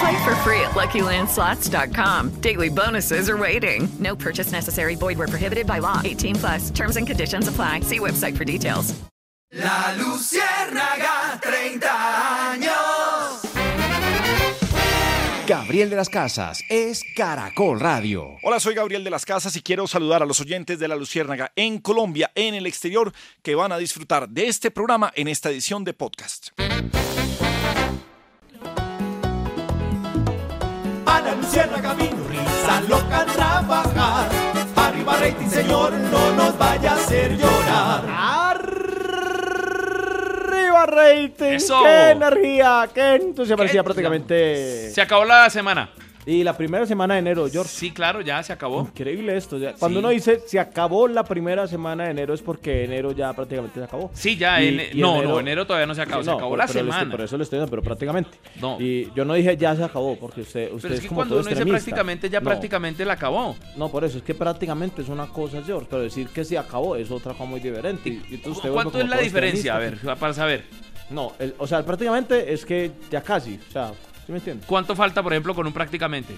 Play for free at LuckyLandSlots.com. Daily bonuses are waiting. No purchase necessary. Void where prohibited by law. 18 plus. Terms and conditions apply. See website for details. La Luciérnaga, 30 años. Gabriel de las Casas es Caracol Radio. Hola, soy Gabriel de las Casas y quiero saludar a los oyentes de La Luciérnaga en Colombia, en el exterior, que van a disfrutar de este programa en esta edición de podcast. A la Luciérnaga vino risa loca trabajar. Arriba rating, señor, no nos vaya a hacer llorar. ¡Arriba rating! Eso. ¡Qué energía! ¡Qué entusiasmo! Parecía prácticamente... Se acabó la semana. Y la primera semana de enero, George. Sí, claro, ya se acabó. Increíble esto. ya. Cuando Sí. uno dice se acabó la primera semana de enero es porque enero ya prácticamente se acabó. Sí, ya. Y- en- y no, no, enero todavía no se acabó. Sí, se no, acabó por- la pero le estoy- semana. por eso le estoy diciendo, pero prácticamente. No. Y yo no dije ya se acabó, porque usted, usted Pero es que como cuando todo uno dice prácticamente, ya No, prácticamente la acabó. No, por eso es que prácticamente es una cosa, George, pero decir que se acabó es otra cosa muy diferente. Y, entonces ¿Cuánto es la diferencia? A ver, para saber. No, el- o sea, prácticamente es que ya casi, o sea, ¿sí me entiende? ¿Cuánto falta, por ejemplo, con un prácticamente?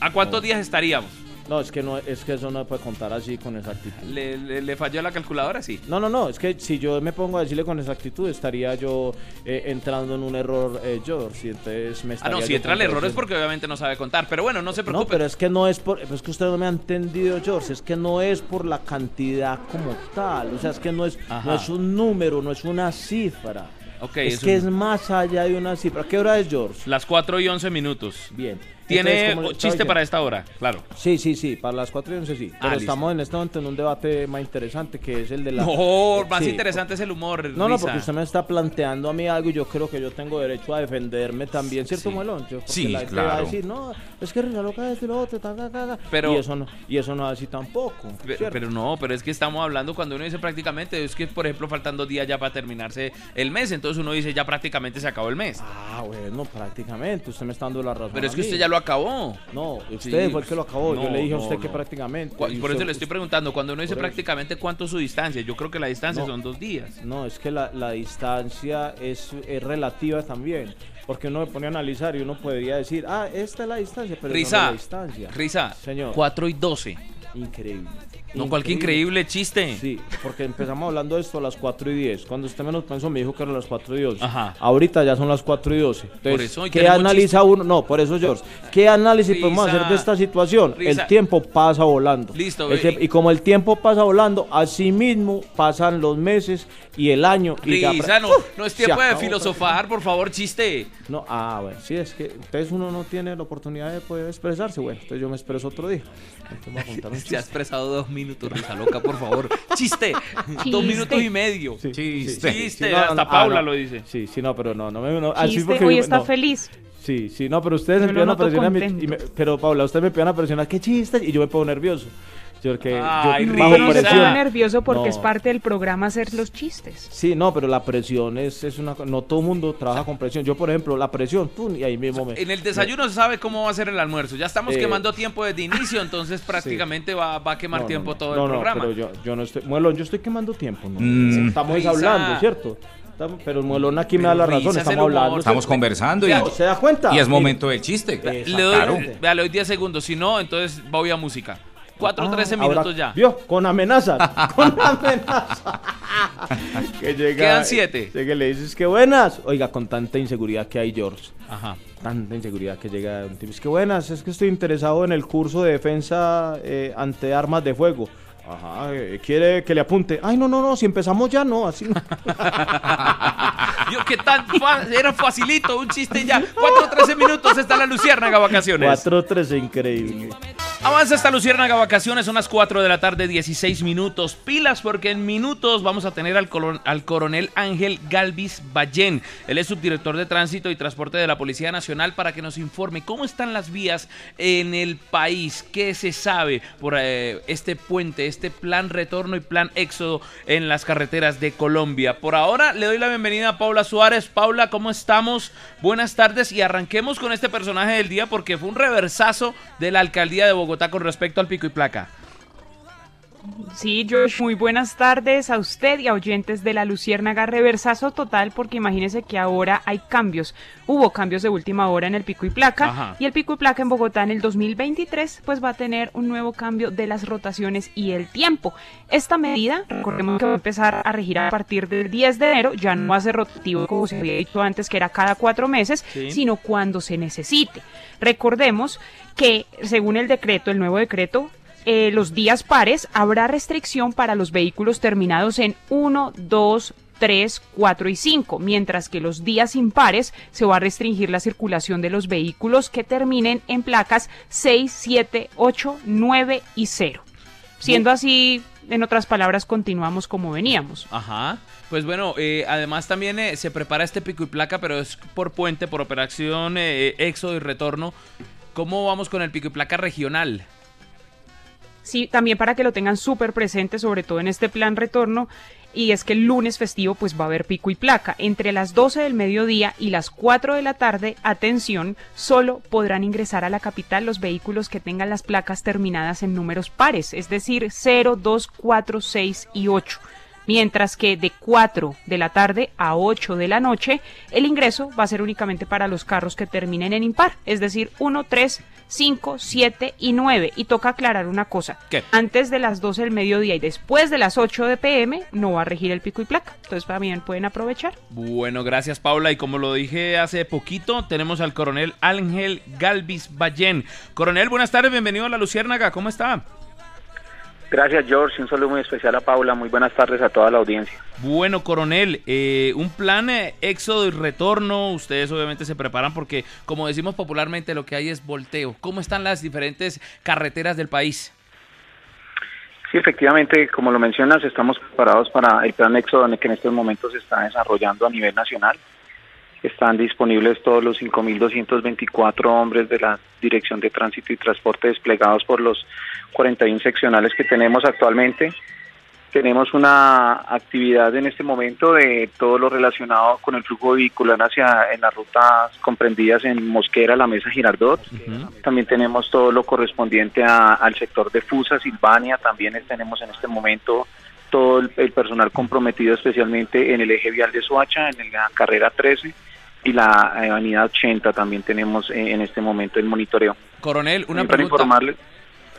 ¿A cuántos días estaríamos? No, es que no, es que eso no puede contar así con exactitud. ¿Le, le- le falló la calculadora? Sí. No, no, no, es que si yo me pongo a decirle con exactitud, estaría yo eh, entrando en un error, eh, George, y entonces me Ah, no, si yo entra el error es porque obviamente no sabe contar. Pero bueno, no se No, preocupe. pero es que no es por, es que usted no me ha entendido, George, es que no es por la cantidad como tal, o sea, es que no es, Ajá. no es un número, no es una cifra. Es es que un- es más allá de una cifra. ¿Qué hora es, George? Las 4 y 11 minutos. Bien. ¿Tiene Entonces, chiste para esta hora? Claro. Sí, sí, sí, para las 4 y 11 sí. Ah, Pero listo. estamos en este momento en un debate más interesante que es el de la... No, más Sí, interesante es el humor. No, no, porque usted me está planteando a mí algo y yo creo que yo tengo derecho a defenderme también, ¿cierto, Muelón? Yo- Sí, la gente va a claro. decir, no, es que Loca es de lo otro, ta, ta, ta, ta". Pero- y, eso no, y eso no así tampoco. Pero no, pero es que estamos hablando cuando uno dice prácticamente, es que por ejemplo faltan dos días ya para terminarse el mes, entonces uno dice ya prácticamente se acabó el mes. Ah, bueno, prácticamente, usted me está dando la razón. Pero es que mí. usted ya lo acabó. No, usted Sí, fue el que lo acabó. yo le dije a no, usted que prácticamente. Y Por eso le estoy preguntando, cuando uno dice prácticamente cuánto es su distancia, yo creo que la distancia son dos días. No, es que la, la distancia es, es relativa también. Porque uno me pone a analizar y uno podría decir, ah, esta es la distancia, pero no es Risa, la distancia. Risa, Señor. 4 y 12. Increíble. No, cualquier increíble chiste. Sí, porque empezamos hablando de esto a las 4 y 10. Cuando usted menos pensó, me dijo que eran las 4 y 12. Ajá. Ahorita ya son las 4 y 12. Entonces, Por eso, ¿qué analiza uno? No, por eso, George. ¿Qué análisis podemos hacer de esta situación? Risa. El tiempo pasa volando. Listo, Ese- y como el tiempo pasa volando, así mismo pasan los meses y el año. y ya- no, no es tiempo de filosofar, por favor, chiste. No, ah, bueno, sí, es que entonces uno no tiene la oportunidad de poder expresarse. Bueno, entonces yo me expreso otro día. Entonces voy a contar un Se ha chiste. expresado dos minutos, Risa Loca, por favor. Chiste. Dos minutos y medio. Sí, Chiste. Chiste. sí, no, Hasta no, ah, Paula lo dice. Sí, sí, no, pero no, no me. No, así Chiste, porque hoy me- está no. feliz. Sí, sí, no, pero ustedes me lo empiezan a presionar. me- pero Paula, ustedes me empiezan a presionar. ¿Qué chiste? Y yo me pongo nervioso. Porque Ay, yo bajo No presión. nervioso porque No. es parte del programa hacer los chistes. Sí, no, pero la presión es, es una. No todo el mundo trabaja con presión. Yo, por ejemplo, la presión, pum, y ahí mismo me. En el desayuno se sabe cómo va a ser el almuerzo. Ya estamos Eh, quemando tiempo desde inicio, entonces prácticamente va, va a quemar No, no, tiempo no. todo No, el no, programa. pero yo, yo no estoy. Muelón, yo estoy quemando tiempo. ¿no? Mm. Estamos Risa. hablando, ¿cierto? Estamos- pero el Muelón aquí me da la razón. Estamos humor. hablando. Estamos conversando y, ¿Se da cuenta? y es momento del chiste. Eh, Le doy, Claro. vea, le doy 10 segundos. Si no, entonces voy a música. 4 o Ah, 13 ahora- minutos ya. ¿Vio? Con amenazas. con amenazas. que llega, Quedan siete. Llega y le dices que buenas. Oiga, con tanta inseguridad que hay, George. Ajá. Tanta inseguridad que llega un tipo. Es que buenas, es que estoy interesado en el curso de defensa eh, ante armas de fuego. Ajá, eh, quiere que le apunte. Ay, no, no, no, si empezamos ya, no, así no. Yo, ¿qué tan fa- Era facilito, un chiste ya. 4-13 minutos está la Luciérnaga Vacaciones. 4-13, increíble. Avanza esta Luciérnaga Vacaciones, son las 4 de la tarde, 16 minutos. Pilas, porque en minutos vamos a tener al, coronel Ángel Galvis Ballén. Él es subdirector de Tránsito y Transporte de la Policía Nacional para que nos informe cómo están las vías en el país, qué se sabe por eh, este puente, este plan retorno y plan éxodo en las carreteras de Colombia. Por ahora le doy la bienvenida a Paula Suárez. Paula, ¿cómo estamos? Buenas tardes y arranquemos con este personaje del día porque fue un reversazo de la alcaldía de Bogotá con respecto al pico y placa. Sí, Josh, muy buenas tardes a usted y a oyentes de la Luciérnaga. Reversazo total porque imagínese que ahora hay cambios. Hubo cambios de última hora en el pico y placa Ajá. y el pico y placa en Bogotá en el 2023 pues va a tener un nuevo cambio de las rotaciones y el tiempo. Esta medida, recordemos que va a empezar a regir a partir del 10 de enero, ya no va a ser rotativo como se había dicho antes que era cada cuatro meses, Sí. sino cuando se necesite. Recordemos que según el decreto, el nuevo decreto, eh, los días pares habrá restricción para los vehículos terminados en 1, 2, 3, 4 y 5, mientras que los días impares se va a restringir la circulación de los vehículos que terminen en placas 6, 7, 8, 9 y 0. Siendo así, en otras palabras, continuamos como veníamos. Ajá. Pues bueno, eh, además también eh, se prepara este pico y placa, pero es por puente, por operación eh, éxodo y retorno. ¿Cómo vamos con el pico y placa regional? Sí, también para que lo tengan súper presente, sobre todo en este plan retorno, y es que el lunes festivo pues va a haber pico y placa. Entre las 12 del mediodía y las 4 de la tarde, atención, solo podrán ingresar a la capital los vehículos que tengan las placas terminadas en números pares, es decir, 0, 2, 4, 6 y 8. Mientras que de 4 de la tarde a 8 de la noche, el ingreso va a ser únicamente para los carros que terminen en impar, es decir, 1, 3, 5, 7 y 9. Y toca aclarar una cosa. ¿Qué? Antes de las 12 del mediodía y después de las 8 de pm no va a regir el pico y placa. Entonces también pueden aprovechar. Bueno, gracias Paula. Y como lo dije hace poquito, tenemos al coronel Ángel Galvis Ballén. Coronel, buenas tardes, bienvenido a la Luciérnaga. ¿Cómo está? Gracias, George. Un saludo muy especial a Paula. Muy buenas tardes a toda la audiencia. Bueno, coronel, eh, un plan eh, éxodo y retorno. Ustedes obviamente se preparan porque, como decimos popularmente, lo que hay es volteo. ¿Cómo están las diferentes carreteras del país? Sí, efectivamente, como lo mencionas, estamos preparados para el plan Éxodo en el que en estos momentos se está desarrollando a nivel nacional. Están disponibles todos los 5.224 hombres de la Dirección de Tránsito y Transporte desplegados por los 41 seccionales que tenemos actualmente. Tenemos una actividad en este momento de todo lo relacionado con el flujo vehicular hacia en las rutas comprendidas en Mosquera, La Mesa, Girardot. También tenemos todo lo correspondiente a- al sector de Fusa, Silvania. También tenemos en este momento todo el, el personal comprometido especialmente en el eje vial de Soacha, en la carrera 13 y la avenida 80 también tenemos en este momento el monitoreo. Coronel, una También para pregunta. informarle-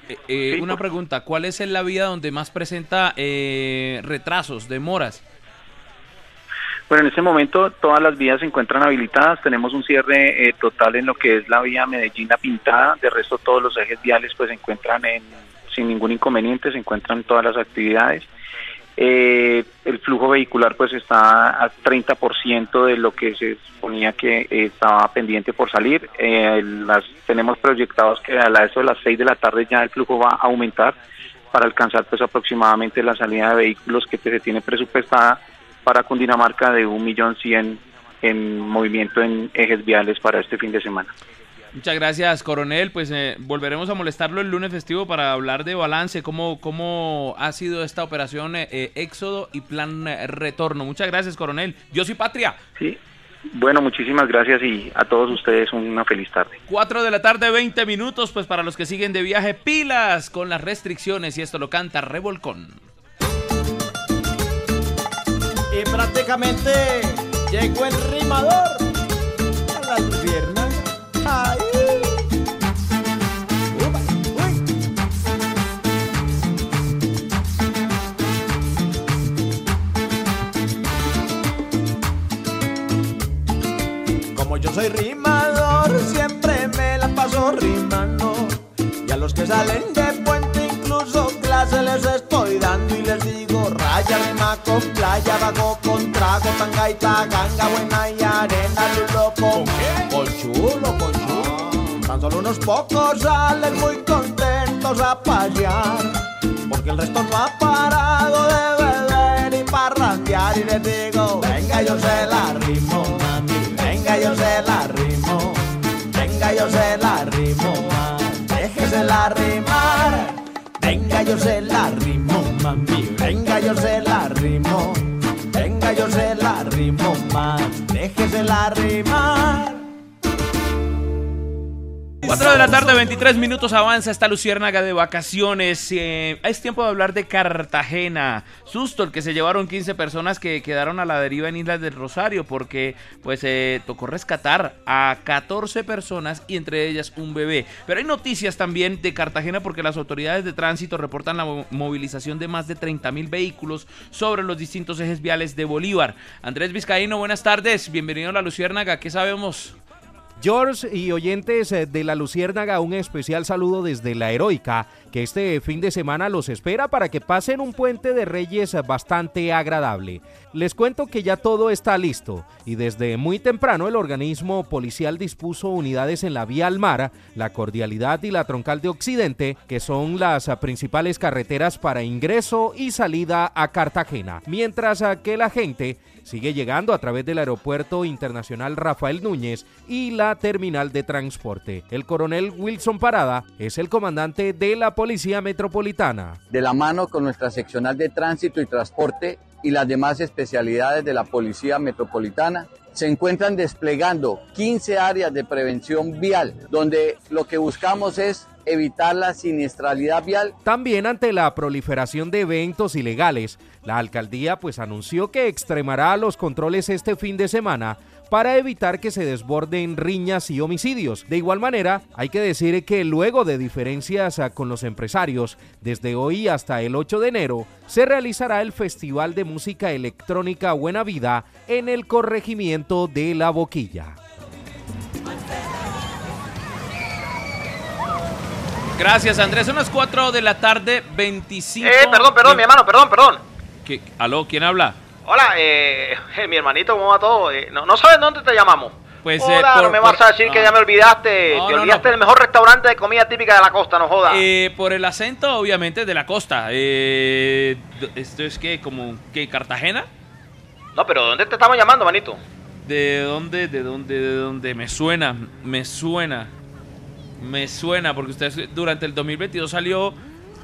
Eh, eh, una pregunta, ¿cuál es la vía donde más presenta eh, retrasos, demoras? Bueno, en este momento todas las vías se encuentran habilitadas. Tenemos un cierre eh, total en lo que es la vía Medellín Pintada. De resto, todos los ejes viales pues se encuentran en, sin ningún inconveniente, se encuentran todas las actividades. Eh, el flujo vehicular pues está a 30% de lo que se suponía que estaba pendiente por salir. Eh, las tenemos proyectados que a la eso de las 6 de la tarde ya el flujo va a aumentar para alcanzar pues aproximadamente la salida de vehículos que se tiene presupuestada para Cundinamarca de 1.100.000 en movimiento en ejes viales para este fin de semana. Muchas gracias, coronel. Pues eh, volveremos a molestarlo el lunes festivo para hablar de balance, cómo, cómo ha sido esta operación eh, eh, Éxodo y plan eh, retorno. Muchas gracias, coronel. Yo soy Patria. Sí. Bueno, muchísimas gracias y a todos ustedes una feliz tarde. 4 de la tarde, 20 minutos, pues para los que siguen de viaje, pilas con las restricciones y esto lo canta Revolcón. Y prácticamente llegó el rimador a la pierna. Playa, vago con trago, tanga y taganga, buena y arena, lulo con Con chulo. Tan solo unos pocos salen muy contentos a pasear, porque el resto no ha parado de beber y parrandear y les digo, venga yo se la rimo, mami, venga yo se la rimo, venga yo se la rimo, mami, déjese la rimar. Venga, yo se la rimo, mami. Venga, yo se la rimo. Venga, yo se la rimo, mami. Déjese la rimar. 4 de la tarde, 23 minutos avanza esta luciérnaga de vacaciones. Eh, es tiempo de hablar de Cartagena. Susto el que se llevaron 15 personas que quedaron a la deriva en Islas del Rosario porque pues eh, tocó rescatar a 14 personas y entre ellas un bebé. Pero hay noticias también de Cartagena porque las autoridades de tránsito reportan la mo- movilización de más de 30 mil vehículos sobre los distintos ejes viales de Bolívar. Andrés Vizcaíno, buenas tardes. Bienvenido a la luciérnaga. ¿Qué sabemos? George y oyentes eh, de la Luciérnaga, un especial saludo desde la Heroica, que este fin de semana los espera para que pasen un puente de Reyes bastante agradable. Les cuento que ya todo está listo y desde muy temprano el organismo policial dispuso unidades en la vía Almara, la Cordialidad y la Troncal de Occidente, que son las principales carreteras para ingreso y salida a Cartagena, mientras que la gente sigue llegando a través del Aeropuerto Internacional Rafael Núñez y la terminal de transporte. El coronel Wilson Parada es el comandante de la Policía Metropolitana. de la mano con nuestra seccional de tránsito y transporte y las demás especialidades de la Policía Metropolitana, se encuentran desplegando 15 áreas de prevención vial, donde lo que buscamos es evitar la siniestralidad vial. También ante la proliferación de eventos ilegales, la alcaldía pues anunció que extremará los controles este fin de semana para evitar que se desborden riñas y homicidios. De igual manera, hay que decir que luego de diferencias ah, con los empresarios, desde hoy hasta el 8 de enero, se realizará el Festival de Música Electrónica Buena Vida en el corregimiento de La Boquilla. Gracias, Andrés. Son las 4 de la tarde, 25. Eh, perdón, perdón, mi hermano, perdón, perdón. ¿Qué? ¿Aló? ¿Quién habla? Hola, eh, eh, mi hermanito, ¿cómo va todo? Eh, no, no sabes dónde te llamamos. Pues, eh, Hola, por- no me vas a decir que no. ya me olvidaste. No, te olvidaste del mejor restaurante de comida típica de la costa, no jodas. Eh, por el acento, obviamente, de la costa. Eh, ¿Esto es que como que Cartagena? No, pero ¿dónde te estamos llamando, manito? ¿De dónde? ¿De dónde? ¿De dónde? Me suena, me suena. Me suena, porque usted durante el 2022 salió...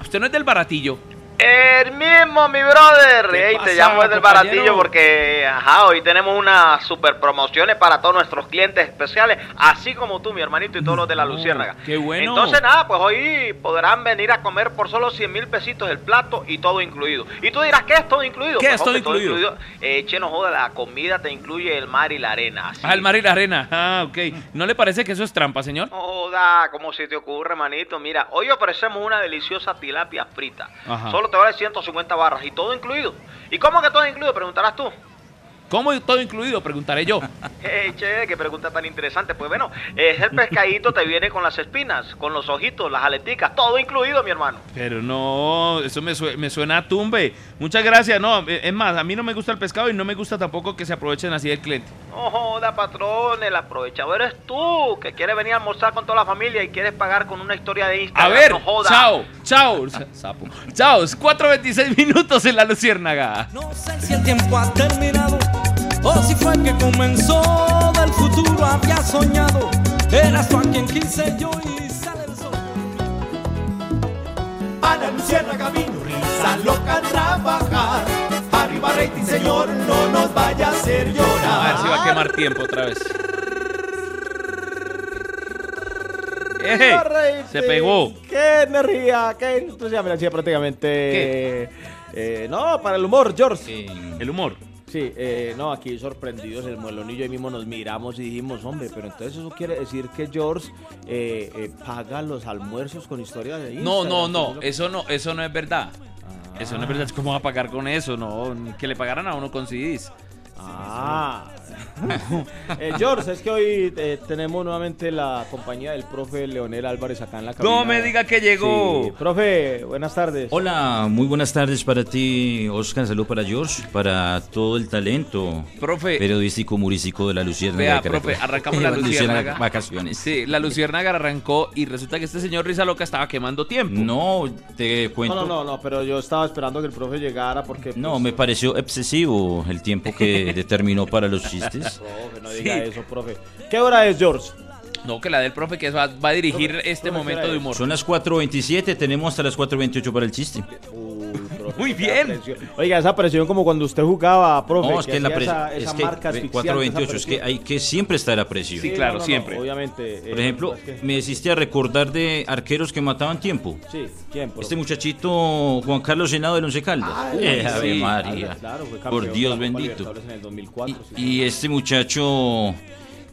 Usted no es del baratillo. El mismo, mi brother. ¿Qué Ey, te llamo desde el baratillo porque, ajá, hoy tenemos unas super promociones para todos nuestros clientes especiales, así como tú, mi hermanito, y todos los de la Luciérnaga. qué bueno. Entonces, nada, pues hoy podrán venir a comer por solo 100 mil pesitos el plato y todo incluido. Y tú dirás, ¿qué es todo incluido? ¿Qué Pues, es todo incluido? Eh, che, no joda, la comida te incluye el mar y la arena. Ah, el mar y la arena. Ah, ok. ¿No le parece que eso es trampa, señor? Joda, ¿cómo se te ocurre, manito? Mira, hoy ofrecemos una deliciosa tilapia frita. Ajá. Solo te vale 150 barras y todo incluido. ¿Y cómo que todo incluido? Preguntarás tú. ¿Cómo todo incluido? Preguntaré yo. Hey, che, qué pregunta tan interesante. Pues bueno, es el pescadito te viene con las espinas, con los ojitos, las aleticas, todo incluido, mi hermano. Pero no, eso me, sue- me suena a tumbe. Muchas gracias. No, eh, es más, a mí no me gusta el pescado y no me gusta tampoco que se aprovechen así del cliente. No joda, patrón, el aprovechador eres tú, que quieres venir a almorzar con toda la familia y quieres pagar con una historia de A Instagram. ver, no joda. chao, chao, sa- sapo. Chao, 4.26 minutos en la luciérnaga. Si el tiempo ha terminado o si fue que comenzó del futuro había soñado. Eras tú a quien quise yo y sale el sol. A la lucierna camino, risa loca a trabajar. Arriba rating, señor, no nos vaya a hacer llorar. A ver si va a quemar tiempo otra vez. Se pegó. ¡Qué energía! ¡Qué entusiasmo! Hacía prácticamente. eh, no, para el humor, George. ¿El humor? Sí, eh, no, aquí sorprendidos, el muelonillo y mismo nos miramos y dijimos, hombre, pero entonces eso quiere decir que George eh, eh, paga los almuerzos con historias de No, Instagram. no, no, Eso eso no, eso no es verdad. Eso no es verdad, ¿cómo va a pagar con eso? No, que le pagaran a uno con CDs. Ah. Eh, George, es que hoy eh, tenemos nuevamente la compañía del profe Leonel Álvarez acá en la cabina. No me diga que llegó. Sí, Profe, buenas tardes. Hola, muy buenas tardes para ti, Oscar. Salud para George, para todo el talento Profe. periodístico humorístico de la Luciérnaga. Vea, de profe, arrancamos la luciérnaga. Vacaciones. Sí, la luciérnaga arrancó y resulta que este señor Risa Loca estaba quemando tiempo. No, te cuento. No, no, no, no, pero yo estaba esperando que el profe llegara porque... pues, No, me pareció excesivo el tiempo que determinó para los chistes. Profe, no diga eso, profe. ¿Qué hora es, George? No, que la del profe que va, va a dirigir Profe, este profe, momento ¿qué de humor. Son las 4.27, tenemos hasta las 4.28 para el chiste. Muy bien. Oiga, esa presión como cuando usted jugaba, profe. No, es que, la presión. esa, Es esa que marca ve, asfixiante, 4.28, esa es que hay que siempre estar a presión. Sí, claro, no, no, no, siempre. obviamente. eh, Por ejemplo, es que- me hiciste a recordar de arqueros que mataban tiempo. Sí, ¿quién, profe? Este muchachito Juan Carlos Senado del Once Caldas. Ay, Eh, Ave sí. María. Claro, fue campeón Por de la Dios bendito. Libertadores en el 2004, sí. Y este muchacho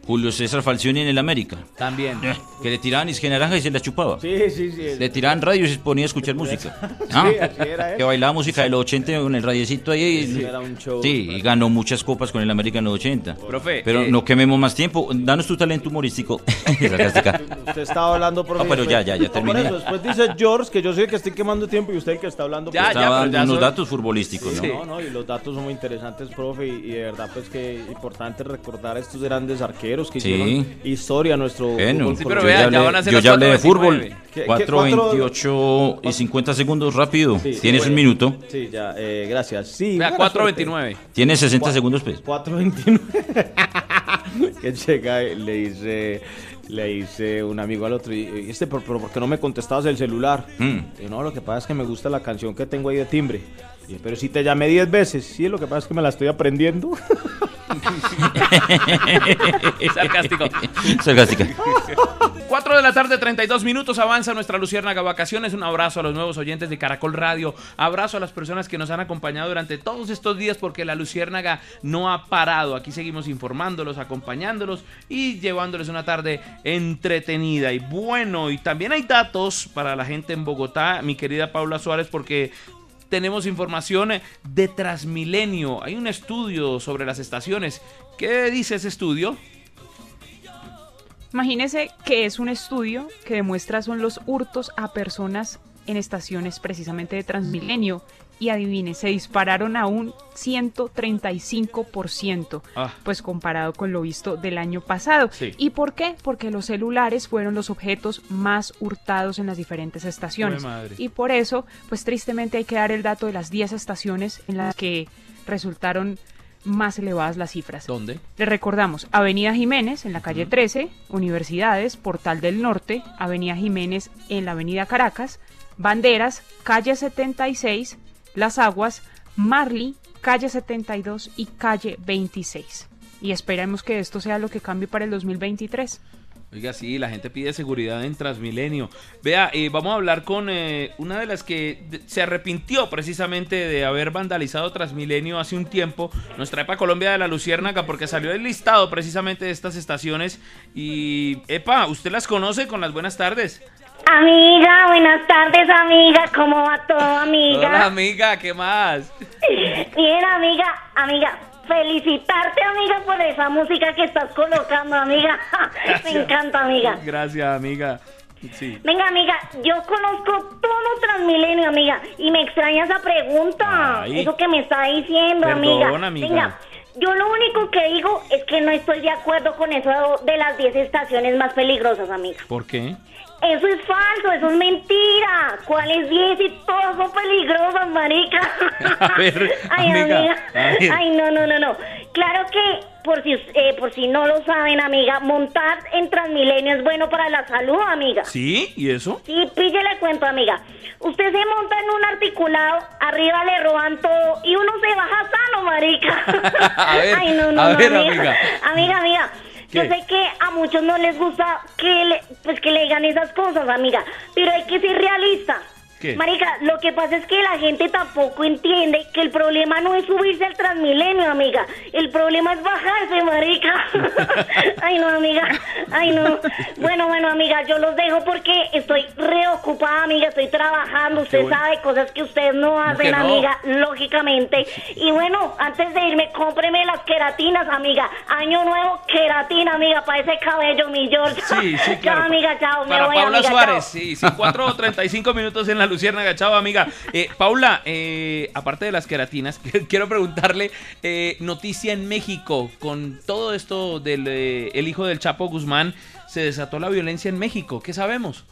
Julio César Falcioni en el América. También. Eh, Que le tiraban isque naranja y se la chupaba. Sí, sí, sí. Le tiraban radio y se ponía a escuchar música. Sí, ¿Ah? así era él. Que bailaba música de los 80 con el radiecito ahí. Sí, era un show. Sí, y ganó muchas copas con el América en los 80. Profe, Pero eh, no quememos más tiempo. Danos tu talento humorístico. Usted estaba hablando, profe. No, pero ya, ya, ya Por terminé. eso, después dice George que yo el que estoy quemando tiempo y usted el que está hablando. Ya, ya, pero ya dando unos son- datos futbolísticos, ¿no? No, no, y los datos son muy interesantes, profe, y, y de verdad, pues que importante recordar a estos grandes arqueros que Sí. hicieron historia a nuestro Bueno, fútbol Sí, pero yo vea, ya ya hablé, van a ser yo ya hablé de 4:29. fútbol. ¿Qué- qué- 4.28 y 50 segundos rápido. Sí, Tienes sí, un bueno. minuto. Sí, ya, eh, gracias. Sí, Vea, buena 4.29. Tienes 60 Cua- segundos, pues. 429. que llega y le dice, le dice un amigo al otro, y este, pero, pero ¿por qué no me contestabas el celular? Mm. Y no, lo que pasa es que me gusta la canción que tengo ahí de timbre. Y, pero si te llamé 10 veces, sí, lo que pasa es que me la estoy aprendiendo. Sarcástico. Sarcástica. 4 de la tarde, 32 minutos, avanza nuestra Luciérnaga Vacaciones. Un abrazo a los nuevos oyentes de Caracol Radio. Abrazo a las personas que nos han acompañado durante todos estos días porque la Luciérnaga no ha parado. Aquí seguimos informándolos, acompañándolos y llevándoles una tarde entretenida. Y bueno, y también hay datos para la gente en Bogotá, mi querida Paula Suárez, porque tenemos información de Transmilenio. Hay un estudio sobre las estaciones. ¿Qué dice ese estudio? Imagínese que es un estudio que demuestra son los hurtos a personas en estaciones precisamente de Transmilenio. Y adivine, se dispararon a un 135%, Ah. pues comparado con lo visto del año pasado. Sí. ¿Y por qué? Porque los celulares fueron los objetos más hurtados en las diferentes estaciones. Y por eso, pues tristemente hay que dar el dato de las 10 estaciones en las que resultaron más elevadas las cifras. ¿Dónde? Le recordamos, Avenida Jiménez en la calle 13, Universidades, Portal del Norte, Avenida Jiménez en la Avenida Caracas, Banderas, calle 76, Las Aguas, Marley, calle 72 y calle 26. Y esperemos que esto sea lo que cambie para el 2023. Oiga, sí, la gente pide seguridad en Transmilenio. Vea, eh, vamos a hablar con eh, una de las que se arrepintió precisamente de haber vandalizado Transmilenio hace un tiempo. Nos trae para Colombia de la Luciérnaga porque salió el listado precisamente de estas estaciones. Y, epa, ¿usted las conoce con las buenas tardes? Amiga, buenas tardes, amiga. ¿Cómo va todo, amiga? Hola, amiga, ¿qué más? Bien, amiga, amiga. Felicitarte, amiga, por esa música que estás colocando, amiga. Me encanta, amiga. Gracias, amiga. Sí. Venga, amiga, yo conozco todo Transmilenio, amiga, y me extraña esa pregunta. Ay. Eso que me está diciendo, amiga. Amiga. Venga, yo lo único que digo es que no estoy de acuerdo con eso de las 10 estaciones más peligrosas, amiga. ¿Por qué? Eso es falso, eso es mentira. ¿Cuáles 10 y todas son peligrosas, marica? A ver, Ay, amiga, amiga. a ver. Ay, no, no, no, no. Claro que, por si, eh, por si no lo saben, amiga, montar en Transmilenio es bueno para la salud, amiga. ¿Sí? ¿Y eso? Sí, píllele cuento, amiga. Usted se monta en un articulado, arriba le roban todo y uno se baja sano, marica. A ver, Ay, no, no, a no, ver, amiga. amiga. Amiga, amiga. Yo sé que a muchos no les gusta que le, pues que le digan esas cosas, amiga, pero hay que ser realista. ¿Qué? Marica, lo que pasa es que la gente tampoco entiende que el problema no es subirse al Transmilenio, amiga. El problema es bajarse, marica. Ay, no, amiga. Ay, no. Bueno, bueno, amiga, yo los dejo porque estoy reocupada, amiga. Estoy trabajando. Usted bueno. sabe cosas que ustedes no hacen, no? amiga, lógicamente. Y bueno, antes de irme, cómpreme las queratinas, amiga. Año nuevo, queratina, amiga, para ese cabello, mi George. Sí, sí, claro. Chao, amiga, chao. Me voy, Paula amiga, Suárez, chao. sí, sí, 4 o 35 minutos en la Luciérnaga, chao amiga. Eh, Paula, eh, aparte de las queratinas, quiero preguntarle, eh, noticia en México, con todo esto del eh, el hijo del Chapo Guzmán, se desató la violencia en México, ¿qué sabemos?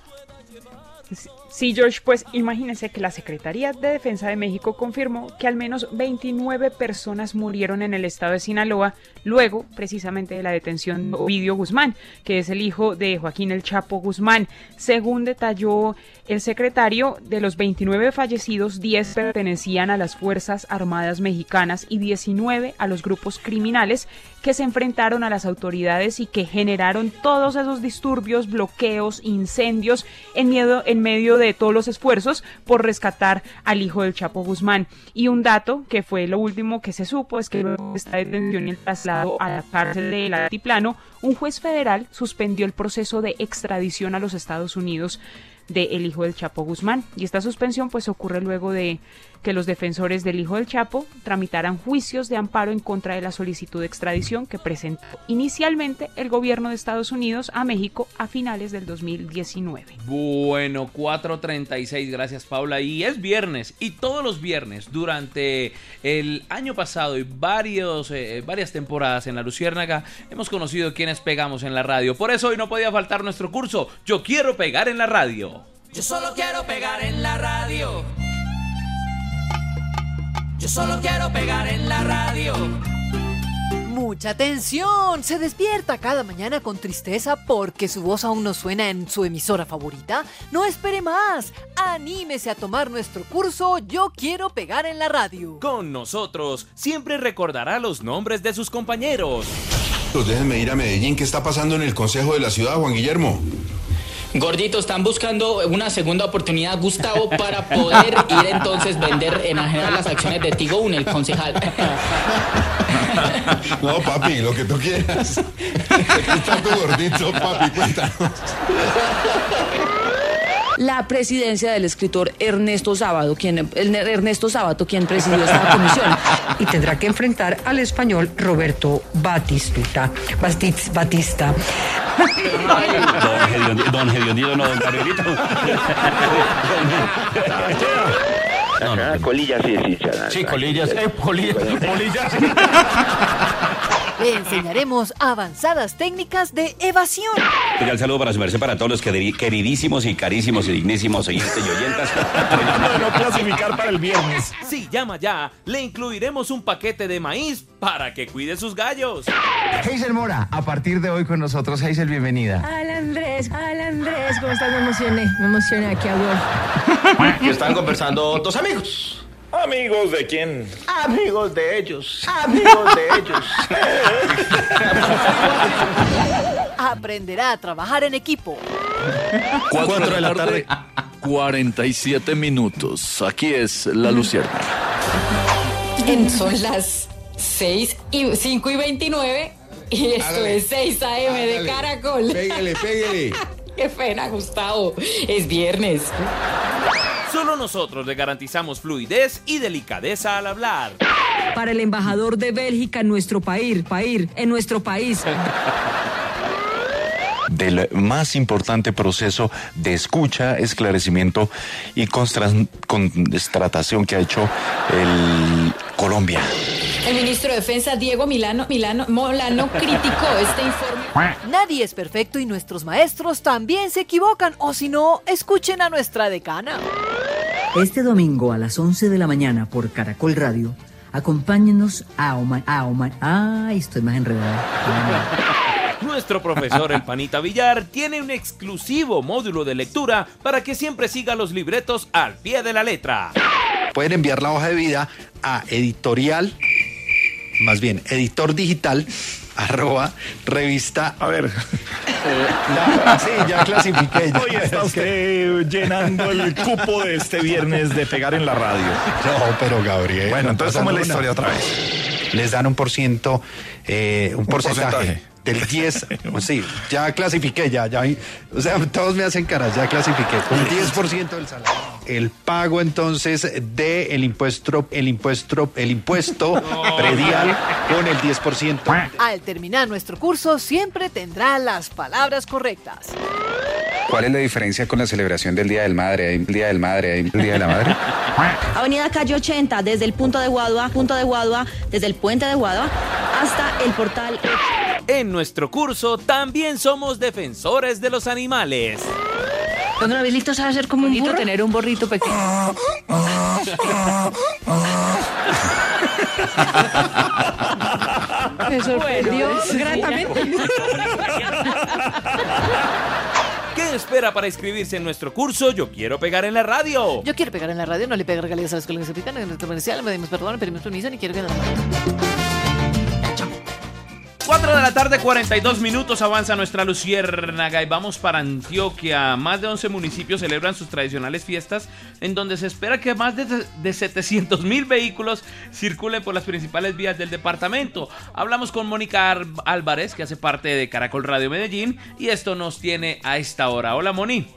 Sí, George, pues imagínense que la Secretaría de Defensa de México confirmó que al menos 29 personas murieron en el estado de Sinaloa luego precisamente de la detención de Ovidio Guzmán, que es el hijo de Joaquín El Chapo Guzmán. Según detalló el secretario, de los 29 fallecidos, 10 pertenecían a las Fuerzas Armadas Mexicanas y 19 a los grupos criminales que se enfrentaron a las autoridades y que generaron todos esos disturbios, bloqueos, incendios en, miedo, en medio de todos los esfuerzos por rescatar al hijo del Chapo Guzmán. Y un dato que fue lo último que se supo es que luego de esta detención y el traslado a la cárcel del Altiplano, un juez federal suspendió el proceso de extradición a los Estados Unidos del hijo del Chapo Guzmán. Y esta suspensión pues ocurre luego de que los defensores del hijo del Chapo tramitaran juicios de amparo en contra de la solicitud de extradición que presentó inicialmente el gobierno de Estados Unidos a México a finales del 2019. Bueno, 4.36, gracias Paula. Y es viernes, y todos los viernes durante el año pasado y varios, eh, varias temporadas en la Luciérnaga hemos conocido quienes pegamos en la radio. Por eso hoy no podía faltar nuestro curso Yo quiero pegar en la radio. Yo solo quiero pegar en la radio. Yo solo quiero pegar en la radio. Mucha atención, se despierta cada mañana con tristeza porque su voz aún no suena en su emisora favorita. No espere más, anímese a tomar nuestro curso Yo quiero pegar en la radio. Con nosotros siempre recordará los nombres de sus compañeros. Pues déjenme ir a Medellín. ¿Qué está pasando en el Consejo de la Ciudad, Juan Guillermo? Gordito, están buscando una segunda oportunidad, Gustavo, para poder ir entonces vender, enajenar las acciones de Tigo, el concejal. No, papi, lo que tú quieras. Está gordito, papi, cuéntanos. La presidencia del escritor Ernesto Sábato, quien, el Ernesto Sábato, quien presidió esta comisión. Y tendrá que enfrentar al español Roberto Batistuta, Bastis- Batista. Don Gediondi- Don Gediondido, no, don Gabrielito. No, no, colillas sí, sí. ya, Sí, colillas, eh, colillas, colillas. Le enseñaremos avanzadas técnicas de evasión. Un saludo para su merced para todos los queri- queridísimos y carísimos y dignísimos oyentes y oyentas. no clasificar para el viernes. Si llama ya, le incluiremos un paquete de maíz para que cuide sus gallos. Hazel Mora, a partir de hoy con nosotros, Hazel, bienvenida. Hola Andrés, hola Andrés, ¿cómo estás? Me emocioné, me emocioné aquí a están conversando dos amigos. ¿Amigos de quién? Amigos de ellos. Amigos de ellos. Aprenderá a trabajar en equipo. 4 de la tarde, 47 minutos. Aquí es La Lucierna. En- Son las 6 y 5 y 29 y esto es 6 AM de. Caracol. Pégale, pégale. Qué pena, Gustavo. Es viernes. Solo nosotros le garantizamos fluidez y delicadeza al hablar. Para el embajador de Bélgica en nuestro país, país, en nuestro país. Del más importante proceso de escucha, esclarecimiento y constatación que ha hecho el Colombia. El ministro de Defensa, Diego Milano, Milano Molano, criticó este informe. Nadie es perfecto y nuestros maestros también se equivocan, o si no, escuchen a nuestra decana. Este domingo a las 11 de la mañana por Caracol Radio, acompáñenos a Oma... A Oma ay, estoy más enredado. Nuestro profesor, el Panita Villar, tiene un exclusivo módulo de lectura para que siempre siga los libretos al pie de la letra. Pueden enviar la hoja de vida a editorial, más bien, editor digital, arroba, revista. A ver. Ya, sí, ya clasifiqué. ya. Hoy está usted llenando el cupo de este viernes de pegar en la radio. No, pero Gabriel. Bueno, no entonces, ¿cómo es la historia otra vez? Les dan un por ciento, eh, un, porcentaje, porcentaje. Del 10. sí, ya clasifiqué, ya, ya. O sea, todos me hacen caras, ya clasifiqué. Un 10% del salario. El pago entonces de el impuesto, el impuesto, el impuesto predial con el 10%. Al terminar nuestro curso siempre tendrá las palabras correctas. ¿Cuál es la diferencia con la celebración del Día del Madre? ¿Hay Día del Madre? ¿Hay Día de la Madre? Avenida Calle 80, desde el punto de Guadua, punto de Guadua, desde el puente de Guadua hasta el portal. En nuestro curso también somos defensores de los animales. Vez listo sabe hacer como un burro. tener un borrito pequeño. Me sorprendió gratamente. ¿Qué espera para inscribirse en nuestro curso Yo Quiero Pegar en la Radio? Yo quiero pegar en la radio, no le pega regalías a las se pican en nuestro comercial, le pedimos perdón, le pedimos permiso, ni quiero que nada. 4 de la tarde, 42 minutos, avanza nuestra luciérnaga y vamos para Antioquia. Más de 11 municipios celebran sus tradicionales fiestas en donde se espera que más de, de 700 mil vehículos circulen por las principales vías del departamento. Hablamos con Mónica Ar- Álvarez, que hace parte de Caracol Radio Medellín, y esto nos tiene a esta hora. Hola, Moni.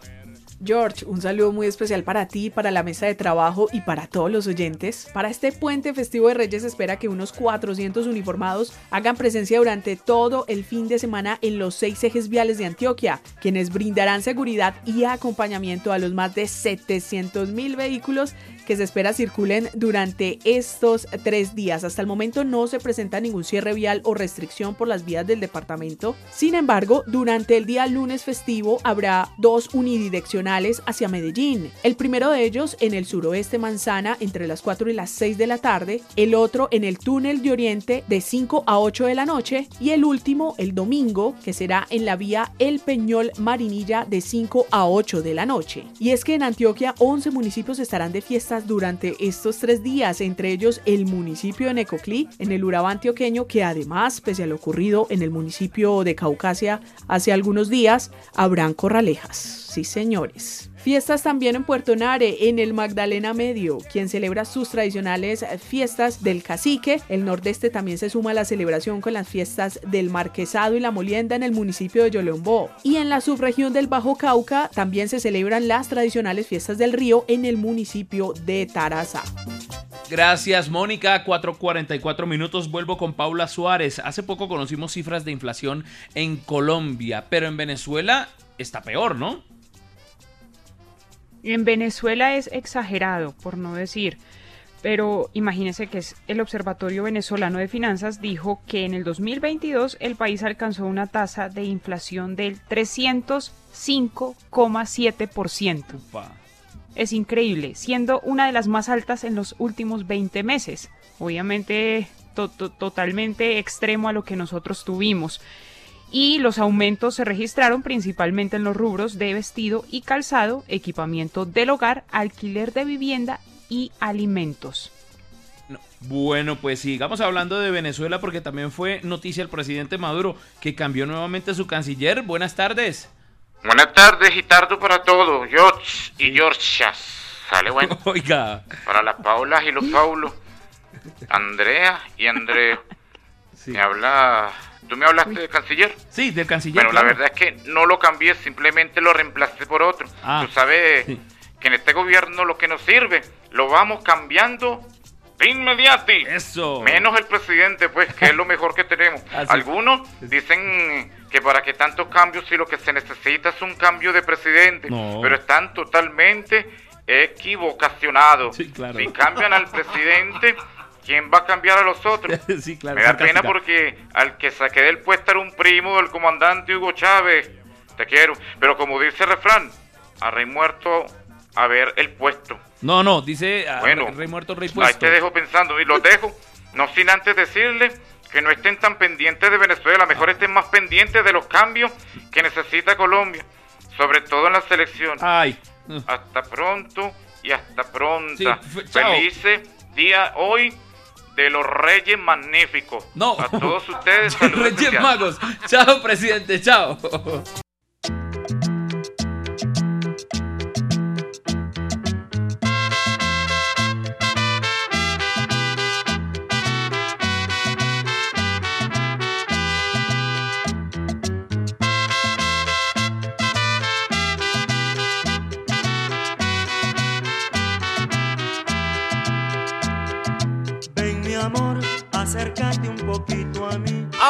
George, un saludo muy especial para ti, para la mesa de trabajo y para todos los oyentes. Para este puente festivo de Reyes espera que unos 400 uniformados hagan presencia durante todo el fin de semana en los seis ejes viales de Antioquia, quienes brindarán seguridad y acompañamiento a los más de 700 mil vehículos que se espera circulen durante estos tres días. Hasta el momento no se presenta ningún cierre vial o restricción por las vías del departamento. Sin embargo, durante el día lunes festivo habrá dos unidireccionales hacia Medellín. El primero de ellos en el suroeste Manzana entre las 4 y las 6 de la tarde, el otro en el túnel de Oriente de 5 a 8 de la noche y el último el domingo que será en la vía El Peñol Marinilla de 5 a 8 de la noche. Y es que en Antioquia 11 municipios estarán de durante estos tres días, entre ellos el municipio de Necoclí, en el Urabá antioqueño, que además, pese a lo ocurrido en el municipio de Caucasia hace algunos días, habrán corralejas. Sí, señores. Fiestas también en Puerto Nare, en el Magdalena Medio, quien celebra sus tradicionales fiestas del cacique. El nordeste también se suma a la celebración con las fiestas del Marquesado y la Molienda en el municipio de Yolombó. Y en la subregión del Bajo Cauca también se celebran las tradicionales fiestas del río en el municipio de Taraza. Gracias, Mónica. 4.44 minutos. Vuelvo con Paula Suárez. Hace poco conocimos cifras de inflación en Colombia, pero en Venezuela está peor, ¿no? En Venezuela es exagerado, por no decir. Pero imagínense que es el Observatorio Venezolano de Finanzas dijo que en el 2022 el país alcanzó una tasa de inflación del 305,7%. Es increíble, siendo una de las más altas en los últimos 20 meses. Obviamente to- to- totalmente extremo a lo que nosotros tuvimos. Y los aumentos se registraron principalmente en los rubros de vestido y calzado, equipamiento del hogar, alquiler de vivienda y alimentos. Bueno, pues sigamos hablando de Venezuela porque también fue noticia el presidente Maduro que cambió nuevamente su canciller. Buenas tardes. Buenas tardes y tardo para todos, George y Georgias. Sale bueno. Oiga. Para las Paulas y los Paulos. Andrea y Andreo. Me habla. ¿Tú me hablaste de canciller? Sí, del canciller. Bueno, la claro. verdad es que no lo cambié, simplemente lo reemplacé por otro. Ah, Tú sabes que en este gobierno lo que nos sirve lo vamos cambiando de inmediato. Eso. Menos el presidente, pues, que es lo mejor que tenemos. Así. Algunos dicen que para que tantos cambios, si lo que se necesita es un cambio de presidente, No. pero están totalmente equivocacionados. claro. Si cambian al presidente, ¿quién va a cambiar a los otros? sí, claro. Me da pena porque al que saqué del puesto era un primo del comandante Hugo Chávez. Te quiero. Pero como dice el refrán, a rey muerto a ver el puesto. No, no, dice ah, Bueno, rey muerto, rey Ahí puesto. te dejo pensando y los dejo. No sin antes decirle que no estén tan pendientes de Venezuela, mejor estén más pendientes de los cambios que necesita Colombia, sobre todo en la selección. Ay. Hasta pronto y hasta pronto. Sí. Felices día hoy de los Reyes Magníficos. No. A todos ustedes, Reyes. Magos. Chao, presidente, chao.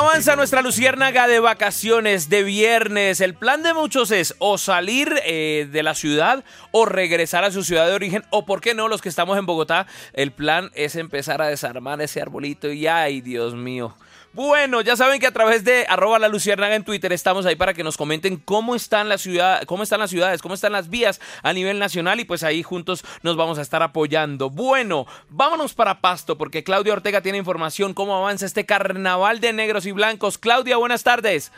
Avanza nuestra luciérnaga de vacaciones de viernes. El plan de muchos es o salir eh, de la ciudad o regresar a su ciudad de origen o, por qué no, los que estamos en Bogotá, el plan es empezar a desarmar ese arbolito y ay, Dios mío. Bueno, ya saben que a través de arroba la luciérnaga en Twitter estamos ahí para que nos comenten cómo están las ciudades, cómo están las ciudades, cómo están las vías a nivel nacional y pues ahí juntos nos vamos a estar apoyando. Bueno, vámonos para Pasto porque Claudia Ortega tiene información cómo avanza este carnaval de negros y blancos. Claudia, buenas tardes.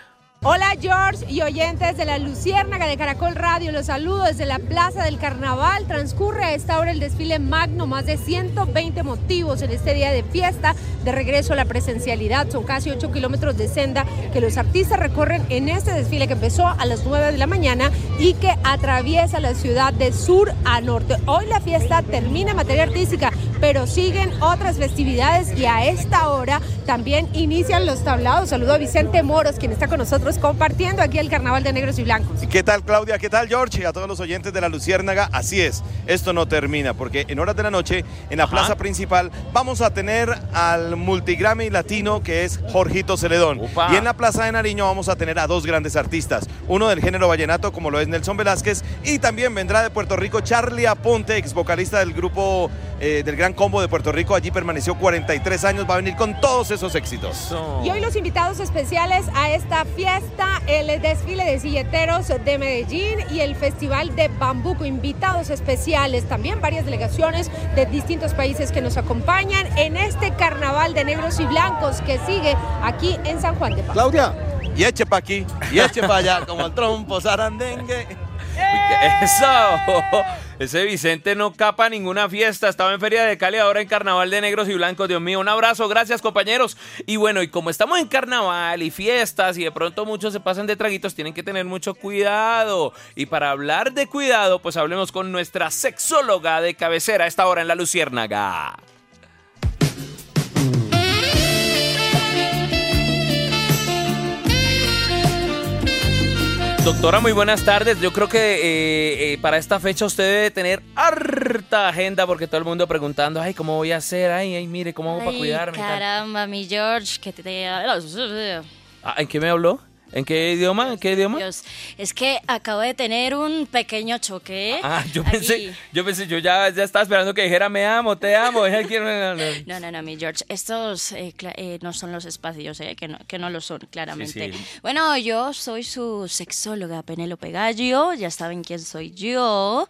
Hola George y oyentes de la Luciérnaga de Caracol Radio, los saludo desde la Plaza del Carnaval. Transcurre a esta hora el desfile magno, más de 120 motivos en este día de fiesta, de regreso a la presencialidad. Son casi 8 kilómetros de senda que los artistas recorren en este desfile que empezó a las 9 de la mañana y que atraviesa la ciudad de sur a norte. Hoy la fiesta termina en materia artística, pero siguen otras festividades y a esta hora también inician los tablados. Saludo a Vicente Moros, quien está con nosotros compartiendo aquí el Carnaval de Negros y Blancos. ¿Qué tal Claudia? ¿Qué tal George? Y a todos los oyentes de la Luciérnaga, así es, esto no termina, porque en horas de la noche, en la plaza principal, vamos a tener al multigrammy latino que es Jorgito Celedón. Y en la plaza de Nariño vamos a tener a dos grandes artistas, uno del género vallenato como lo es Nelson Velázquez y también vendrá de Puerto Rico Charlie Aponte, ex vocalista del grupo eh, del Gran Combo de Puerto Rico, allí permaneció 43 años, va a venir con todos esos éxitos. Y hoy los invitados especiales a esta fiesta, el desfile de silleteros de Medellín y el Festival de Bambuco. Invitados especiales, también varias delegaciones de distintos países que nos acompañan en este carnaval de negros y blancos que sigue aquí en San Juan de Paz. Claudia, y eche pa' aquí, y eche pa' allá, como el trompo zarandengue. Eso. Ese Vicente no capa ninguna fiesta. Estaba en Feria de Cali, ahora en Carnaval de Negros y Blancos. Dios mío, un abrazo. Gracias, compañeros. Y bueno, y como estamos en carnaval y fiestas y de pronto muchos se pasan de traguitos, tienen que tener mucho cuidado. Y para hablar de cuidado, pues hablemos con nuestra sexóloga de cabecera a esta hora en La Luciérnaga. Doctora, muy buenas tardes. Yo creo que eh, eh, para esta fecha usted debe tener harta agenda porque todo el mundo preguntando, ay, ¿cómo voy a hacer? Ay, ay, mire, ¿cómo hago para cuidarme? Caramba, mi George, que te... Ah, ¿En qué me habló? ¿En qué idioma? ¿En qué idioma? Dios, es que acabo de tener un pequeño choque. Ah, yo Aquí. pensé, yo pensé, yo ya, ya estaba esperando que dijera me amo, te amo. No, no, no, mi George, estos eh, eh, no son los espacios, eh, que, no, que no lo son, claramente. Sí, sí. Bueno, yo soy su sexóloga, Penélope Gallo, ya saben quién soy yo.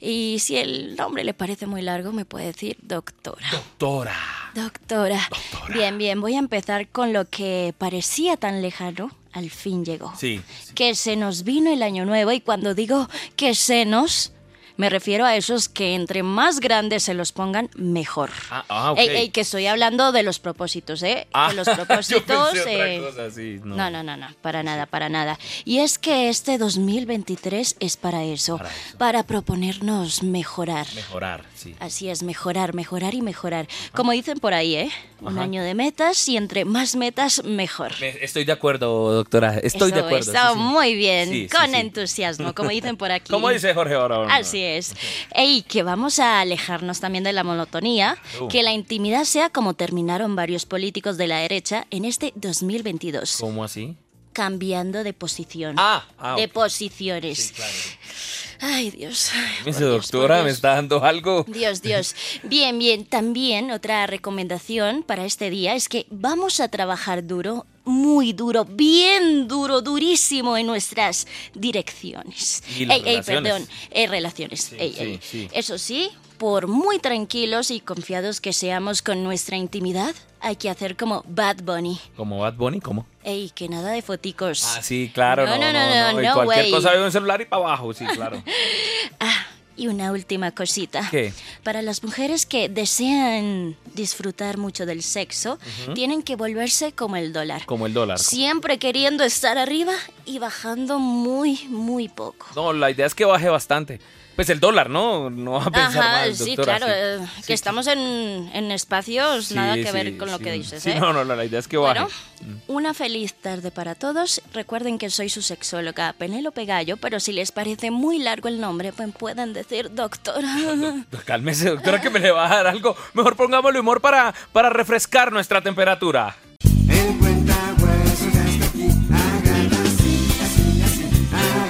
Y si el nombre le parece muy largo, me puede decir doctora. Doctora. Doctora. Bien, bien, voy a empezar con lo que parecía tan lejano, al fin llegó. Sí. Que se nos vino el año nuevo y cuando digo que se nos, me refiero a esos que entre más grandes se los pongan, mejor. Ah, ah, ok. Ey, ey, que estoy hablando de los propósitos, ¿eh? Ah, de los yo propósitos. otra eh, cosa, sí, no. no, no, no, no, para nada, para nada. Y es que este 2023 es para eso, para, proponernos mejorar. Mejorar, sí. Así es, mejorar, mejorar y mejorar. Como dicen por ahí, ¿eh? Un año de metas y entre más metas, mejor. Me- Estoy de acuerdo, doctora. Estoy de Eso, acuerdo. eso, sí, sí. muy bien, Sí, con entusiasmo, como dicen por aquí. ¿Cómo dice Jorge ahora? Así es. Ey, que vamos a alejarnos también de la monotonía, Uh. que la intimidad sea como terminaron varios políticos de la derecha en este 2022, ¿Cómo así? cambiando de posición. Ah, ah, de posiciones. Ay, Dios. Me Dios, doctora, me está dando algo. Dios, Dios. Bien, bien. También otra recomendación para este día es que vamos a trabajar duro, muy duro, bien duro, durísimo en nuestras direcciones. Y las ey, ey, relaciones. perdón, eh, relaciones. ey, sí, ey. sí. Eso sí, por muy tranquilos y confiados que seamos con nuestra intimidad, hay que hacer como Bad Bunny. ¿Como Bad Bunny? ¿Cómo? Ey, que nada de foticos. Ah, sí, claro. No, No, no, no, no, Y no cualquier way. cosa de un celular y para abajo, sí, claro. Y una última cosita. ¿Qué? Para las mujeres que desean disfrutar mucho del sexo, tienen que volverse como el dólar. Como el dólar. Siempre queriendo estar arriba y bajando muy, muy poco. No, la idea es que baje bastante. Pues el dólar, ¿no? No va a pensar Ajá, mal, sí, doctora, claro, eh, que estamos en, en espacios Sí, nada que sí, ver con lo sí. que dices, Sí, ¿eh? no, no, no, la idea es que baje. Bueno, una feliz tarde para todos. Recuerden que soy su sexóloga Penélope Gallo, pero si les parece muy largo el nombre, pues pueden decir doctora. Cálmese, doctora, que me le va a dar algo. Mejor pongámosle humor para, para refrescar nuestra temperatura.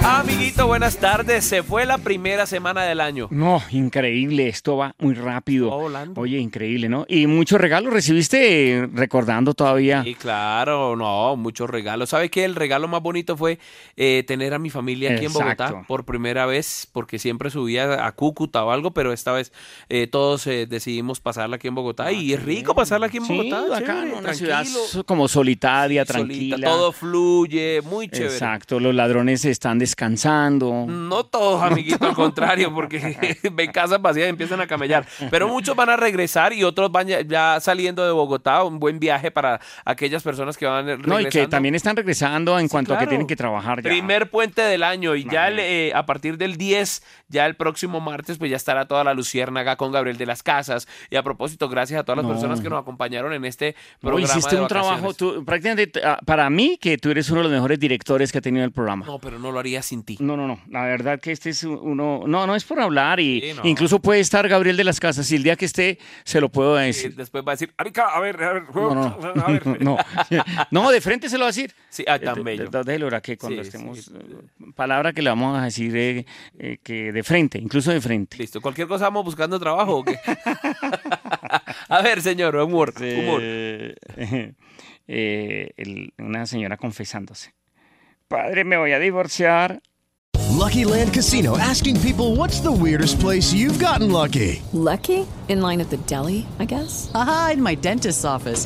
Amiguito, buenas tardes. Se fue la primera semana del año. No, increíble, esto va muy rápido. Va volando. Oye, increíble, ¿no? Y muchos regalos recibiste eh, recordando todavía. Sí, claro, no, muchos regalos. ¿Sabe qué? El regalo más bonito fue eh, tener a mi familia aquí en Bogotá por primera vez, porque siempre subía a Cúcuta o algo, pero esta vez eh, todos eh, decidimos pasarla aquí en Bogotá. y es rico pasarla aquí en Ah, Sí, Bogotá. bacano, chévere, una ciudad como solitaria, solita, tranquila. todo fluye, muy chévere. Exacto, los ladrones están descansando. No todos, amiguito, al contrario, porque ven casas vacías y empiezan a camellar. Pero muchos van a regresar y otros van ya, ya saliendo de Bogotá. Un buen viaje para aquellas personas que van regresando. No, y que también están regresando en cuanto a que claro. tienen que trabajar ya. Primer puente del año y ya el, eh, a partir del 10, ya el próximo martes, pues ya estará toda la luciérnaga con Gabriel de las Casas. Y a propósito, gracias a todas las No. personas que nos acompañaron en este No, programa. hiciste de un trabajo, tú, prácticamente, ah, para mí, que tú eres uno de los mejores directores que ha tenido el programa. No, pero no lo haría sin ti. No, no, no. La verdad que este es uno. No, no es por hablar. Y Sí, no. incluso puede estar Gabriel de las Casas. Y el día que esté, se lo puedo Y decir. después va a decir, Arica, a ver, a ver, No, no, a ver. no. No, de frente se lo va a decir. Sí, ah, tan bello. Déjelo ahora que cuando Sí, estemos. sí. eh, Palabra que le vamos a decir eh, eh, que de frente, incluso de frente. Listo, cualquier cosa vamos buscando trabajo o qué. a ver, señor, humor, humor. Eh, eh, el- una señora confesándose. Padre, me voy a divorciar. Lucky Land Casino asking people what's the weirdest place you've gotten lucky? Lucky? In line at the deli, I guess? Aha, in my dentist's office.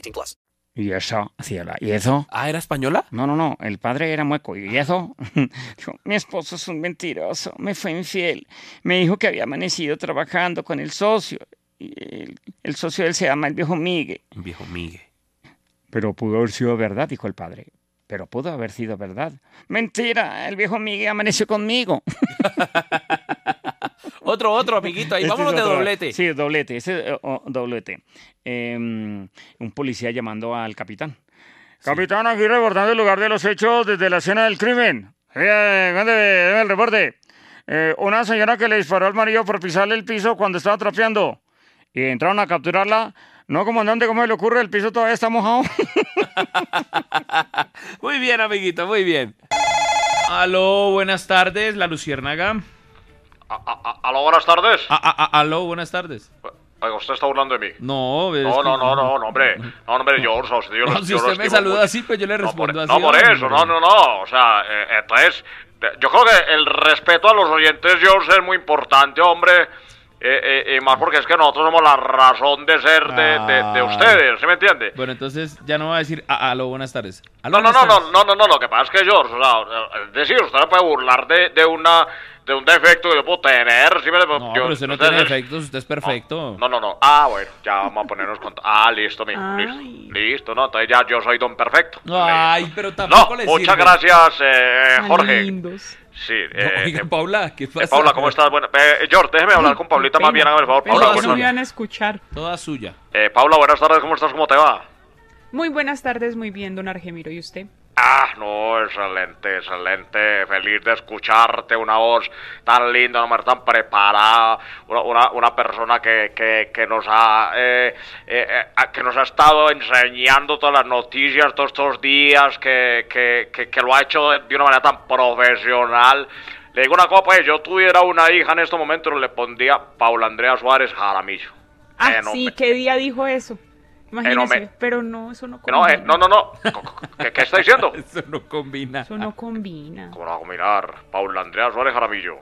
18 plus. Y eso, la- ¿y eso? Ah, ¿era española? No, no, no, el padre era mueco. ¿Y eso? Dijo, mi esposo es un mentiroso, me fue infiel. Me dijo que había amanecido trabajando con el socio. Y el, el socio de él se llama el viejo Migue. Viejo Migue. Pero pudo haber sido verdad, dijo el padre. Pero pudo haber sido verdad. Mentira, el viejo Migue amaneció conmigo. Otro, otro, amiguito. Ahí Este vámonos de doblete. Sí, doblete, ese oh, doblete. Eh, un policía llamando al capitán. Capitán, aquí reportando el lugar de los hechos desde la escena del crimen. Eh, ¿Dónde debe el reporte? Eh, una señora que le disparó al marido por pisarle el piso cuando estaba trapeando. Y entraron a capturarla. No, comandante, ¿cómo se le ocurre? El piso todavía está mojado. Muy bien, amiguito, muy bien. Aló, buenas tardes, la Luciérnaga. Aló, buenas tardes. Ah, aló, buenas tardes. Oiga, usted está burlando de mí. No, es No, no, no, no, no, hombre. No, hombre, yo, o sea, yo, No, yo si usted me saluda así, pues yo le respondo así. No, por eso, no, no, no. O sea, eh, entonces, de- yo creo que el respeto a los oyentes, George, es muy importante, hombre. Eh, eh, y más porque es que nosotros somos la razón de ser de, de- de Ah. ustedes, ¿sí me entiende? Bueno, entonces ya no va a decir ah, aló, buenas tardes. Aló, No, no, no, no, no, no, no, lo que pasa es que George, o sea, es decir, usted no puede burlar de, de una de un defecto que yo puedo tener, ¿sí me No, yo- pero usted no tiene defectos, usted es perfecto. No, no, no. Ah, bueno, ya vamos a ponernos con... Ah, listo, mijo, listo. Listo, ¿no? Entonces ya yo soy don perfecto. Ay, pero No, tampoco le muchas sirve. gracias, eh, Jorge. lindos. Sí, eh, Oiga, eh, Paula, ¿qué eh, pasa? Paula, ¿cómo estás? Bueno, eh, George, déjeme hablar con Paulita más bien, hágame el favor. Paula, Todas buenas- subían a escuchar. Toda suya. eh, Paula, buenas tardes, ¿cómo estás? ¿Cómo te va? Muy buenas tardes, muy bien, don Argemiro. ¿Y usted? Ah, no, excelente, excelente. Feliz de escucharte, una voz tan linda, una mujer tan preparada, una, una, una persona que, que, que nos ha eh, eh, eh, que nos ha estado enseñando todas las noticias todos estos días, que, que, que, lo ha hecho de, una manera tan profesional. Le digo una cosa, pues, yo tuviera una hija en estos momentos, le pondría Paula Andrea Suárez Jaramillo. Ah, Eh, no, sí, ¿qué día dijo eso? Imagínese, pero no, eso no No, combina. eh, no, no, no. ¿Qué, qué está diciendo? Eso no combina. Eso no combina. ¿Cómo no va a combinar? Paula Andrea Suárez Jaramillo.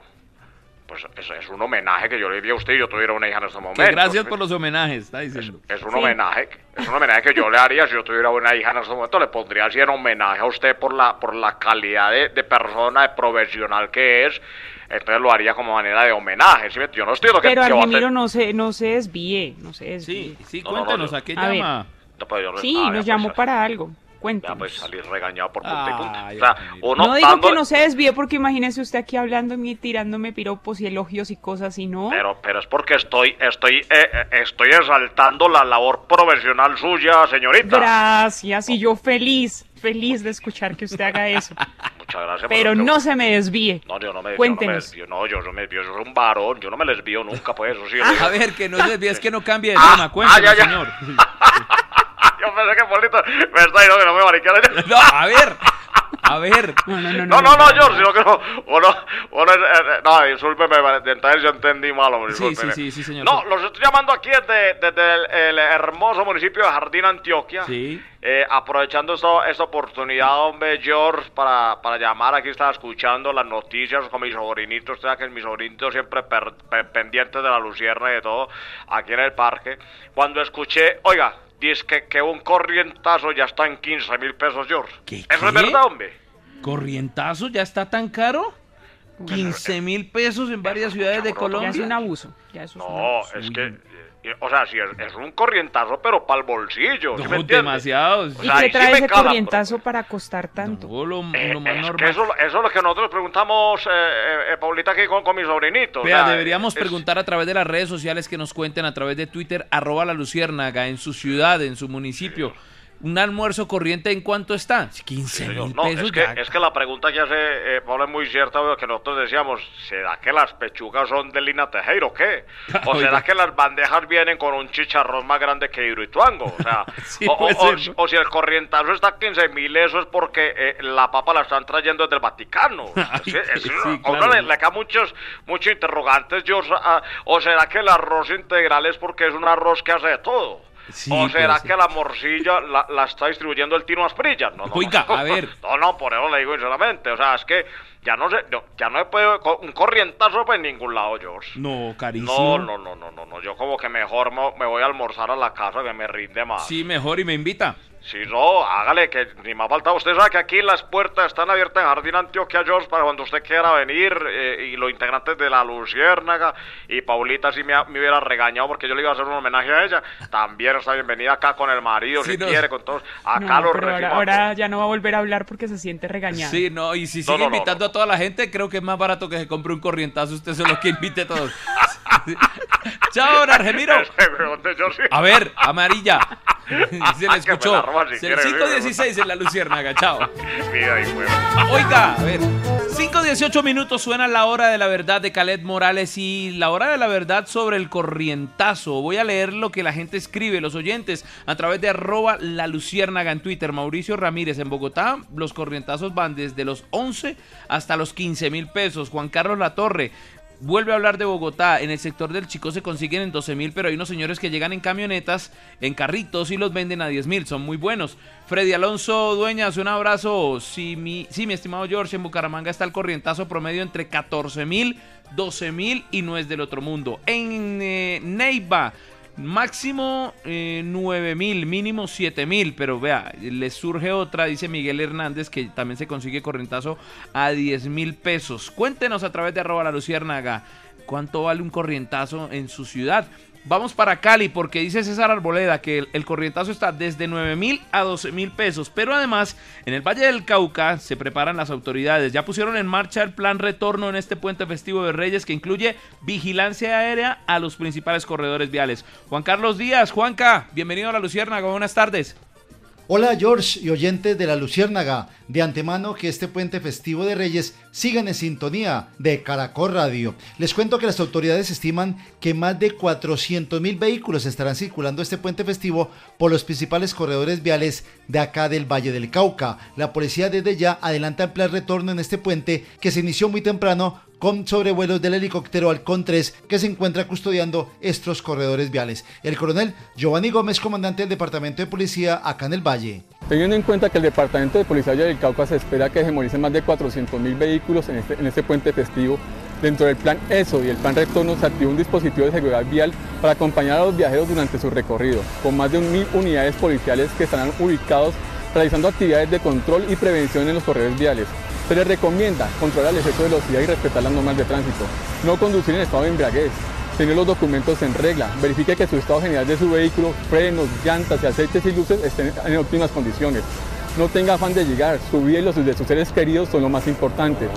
Pues es, es un homenaje que yo le di a usted y yo tuviera una hija en este momento. Que gracias por los homenajes, está diciendo. Es un homenaje, es un homenaje que yo le haría si yo tuviera una hija en este momento, le pondría así en homenaje a usted por la, por la calidad de, de persona, de profesional que es, entonces lo haría como manera de homenaje, ¿sí Yo no estoy diciendo que, Pero Argemiro no se, no se desvíe, no se desvíe. Sí, sí, No, no, no, cuéntanos, ¿a qué llama? No, pues yo no- Sí, ah, ya, nos pues, llamó eh, para algo. Ya Cuéntanos. pues salir regañado por punta y punta. Ay, O sea, uno No digo que no se desvíe porque imagínese usted aquí hablándome y tirándome piropos y elogios y cosas y no. Pero, pero es porque estoy, estoy, eh, eh, estoy exaltando la labor profesional suya, señorita. Gracias, y yo feliz, feliz de escuchar que usted haga eso. Muchas gracias. Pero yo- no se me desvíe. No, yo no me, yo no me Cuéntenos. desvío, no, yo no me desvío, yo soy un varón, yo no me desvío nunca, pues, eso sí. yo A ver, que no se desvíe, es que no cambie de Ah, tema, cuéntanos, ah, ya, ya. señor. Yo pensé que Polito me está diciendo que no me mariquera. No, a ver, a ver. No, no, no, No, no, no, George, sino que no. Uno, uno, es- eh, eh, no, discúlpeme, entonces yo entendí mal, hombre, Sí, sí, sí, sí, señor. No, los estoy llamando aquí desde, desde el, el hermoso municipio de Jardín, Antioquia. Sí. Eh, aprovechando esto- esta oportunidad, hombre, George, para, para llamar, aquí estaba escuchando las noticias con mis sobrinitos, o sea, que mis sobrinitos siempre per- pe- pendientes de la lucierna y de todo, aquí en el parque. Cuando escuché, oiga, dice que, que un corrientazo ya está en 15 mil pesos, George. ¿Qué, ¿Eso es verdad, hombre? ¿Corrientazo ya está tan caro? 15 mil pesos en varias ciudades de Ya es Colombia. un abuso. Ya eso es un No, abuso. es que, o sea, sí, es, es un corrientazo, pero para el bolsillo, ¿sí No, me entiendes? demasiados. O ¿Y sea, qué sí trae ese corrientazo para costar tanto? No, lo, Eh, lo más es normal. que eso, eso es lo que nosotros preguntamos, eh, eh, eh, Paulita, aquí con, con mis sobrinitos. o Vea, sea, deberíamos es- preguntar a través de las redes sociales que nos cuenten a través de Twitter, arroba la luciérnaga, en su ciudad, en su municipio. ¿Un almuerzo corriente en cuánto está? 15 mil No, pesos es que, ya. es que la pregunta que hace eh, Pablo es muy cierta, veo que nosotros decíamos, ¿será que las pechugas son de Lina Tejero o qué? ¿O Oiga. será que las bandejas vienen con un chicharrón más grande que Hidroituango? O sea, Sí, o, o- o- si el corrientazo está a 15 mil, eso es porque eh, la papa la están trayendo desde el Vaticano. Ay, Es que- es sí, una- a claro. uno le, le caen muchos, muchos interrogantes, yo, ¿o será que el arroz integral es porque es un arroz que hace de todo? Sí, ¿O será puede ser. que la morcilla la, la está distribuyendo el Tino Asprilla? No, no, Oiga, no. a ver. No, no, por eso le digo sinceramente. O sea, es que ya no sé, no, ya no he podido, co- un corrientazo por ningún lado, George. No, carísimo. No, no, no, no, no, no, yo como que mejor me, me voy a almorzar a la casa que me rinde más. Sí, mejor y me invita. Si no, hágale, que ni me ha faltado. Usted sabe que aquí las puertas están abiertas en Jardín Antioquia, George, para cuando usted quiera venir. eh, y los integrantes de la Luciérnaga. Y Paulita, si me, hubiera regañado porque yo le iba a hacer un homenaje a ella, también está bienvenida acá con el marido, Sí, si no. quiere, con todos. Acá No, los pero ahora, ya no va a volver a hablar porque se siente regañado. Sí, no, y si sigue no, no, invitando a toda la gente, creo que es más barato que se compre un corrientazo. Usted se lo que invite a todos. Chao, Argemiro. A ver, amarilla. Se le escuchó. si El quiere, 516 en la Luciérnaga. Chao. Oiga, a ver. 5.18 minutos suena la hora de la verdad de Caled Morales y la hora de la verdad sobre el corrientazo. Voy a leer lo que la gente escribe, los oyentes, a través de arroba la luciérnaga en Twitter. Mauricio Ramírez en Bogotá, los corrientazos van desde los 11 hasta los 15 mil pesos. Juan Carlos Latorre. Vuelve a hablar de Bogotá. En el sector del Chico se consiguen en 12 mil, pero hay unos señores que llegan en camionetas, en carritos y los venden a 10 mil. Son muy buenos. Freddy Alonso Dueñas, un abrazo. Sí mi, sí, mi estimado George, en Bucaramanga está el corrientazo promedio entre 14 mil, 12 mil y no es del otro mundo. En eh, Neiva. Máximo eh, 9 mil, mínimo 7 mil, pero vea, le surge otra, dice Miguel Hernández, que también se consigue corrientazo a 10 mil pesos. Cuéntenos a través de arroba la luciérnaga cuánto vale un corrientazo en su ciudad. Vamos para Cali porque dice César Arboleda que el, corrientazo está desde 9 mil a 12 mil pesos. Pero además, en el Valle del Cauca se preparan las autoridades. Ya pusieron en marcha el plan retorno en este puente festivo de Reyes que incluye vigilancia aérea a los principales corredores viales. Juan Carlos Díaz, Juanca, bienvenido a la Luciérnaga, buenas tardes. Hola George y oyentes de la Luciérnaga. De antemano que este puente festivo de Reyes sigan en sintonía de Caracol Radio. Les cuento que las autoridades estiman que más de 400 mil vehículos estarán circulando este puente festivo por los principales corredores viales de acá del Valle del Cauca. La policía desde ya adelanta el plan retorno en este puente que se inició muy temprano con sobrevuelos del helicóptero Halcón 3 que se encuentra custodiando estos corredores viales. El coronel Giovanni Gómez, comandante del Departamento de Policía acá en el Valle. Teniendo en cuenta que el Departamento de Policía del Cauca se espera que hegemonicen más de 400 mil vehículos en este, en este puente festivo, dentro del plan ESO y el plan retorno se activó un dispositivo de seguridad vial para acompañar a los viajeros durante su recorrido, con más de mil unidades policiales que estarán ubicados realizando actividades de control y prevención en los corredores viales. Se les recomienda controlar el exceso de velocidad y respetar las normas de tránsito. No conducir en estado de embriaguez. Tener los documentos en regla. Verifique que su estado general de su vehículo, frenos, llantas y aceites y luces estén en óptimas condiciones. No tenga afán de llegar, su vida y los de sus seres queridos son lo más importante.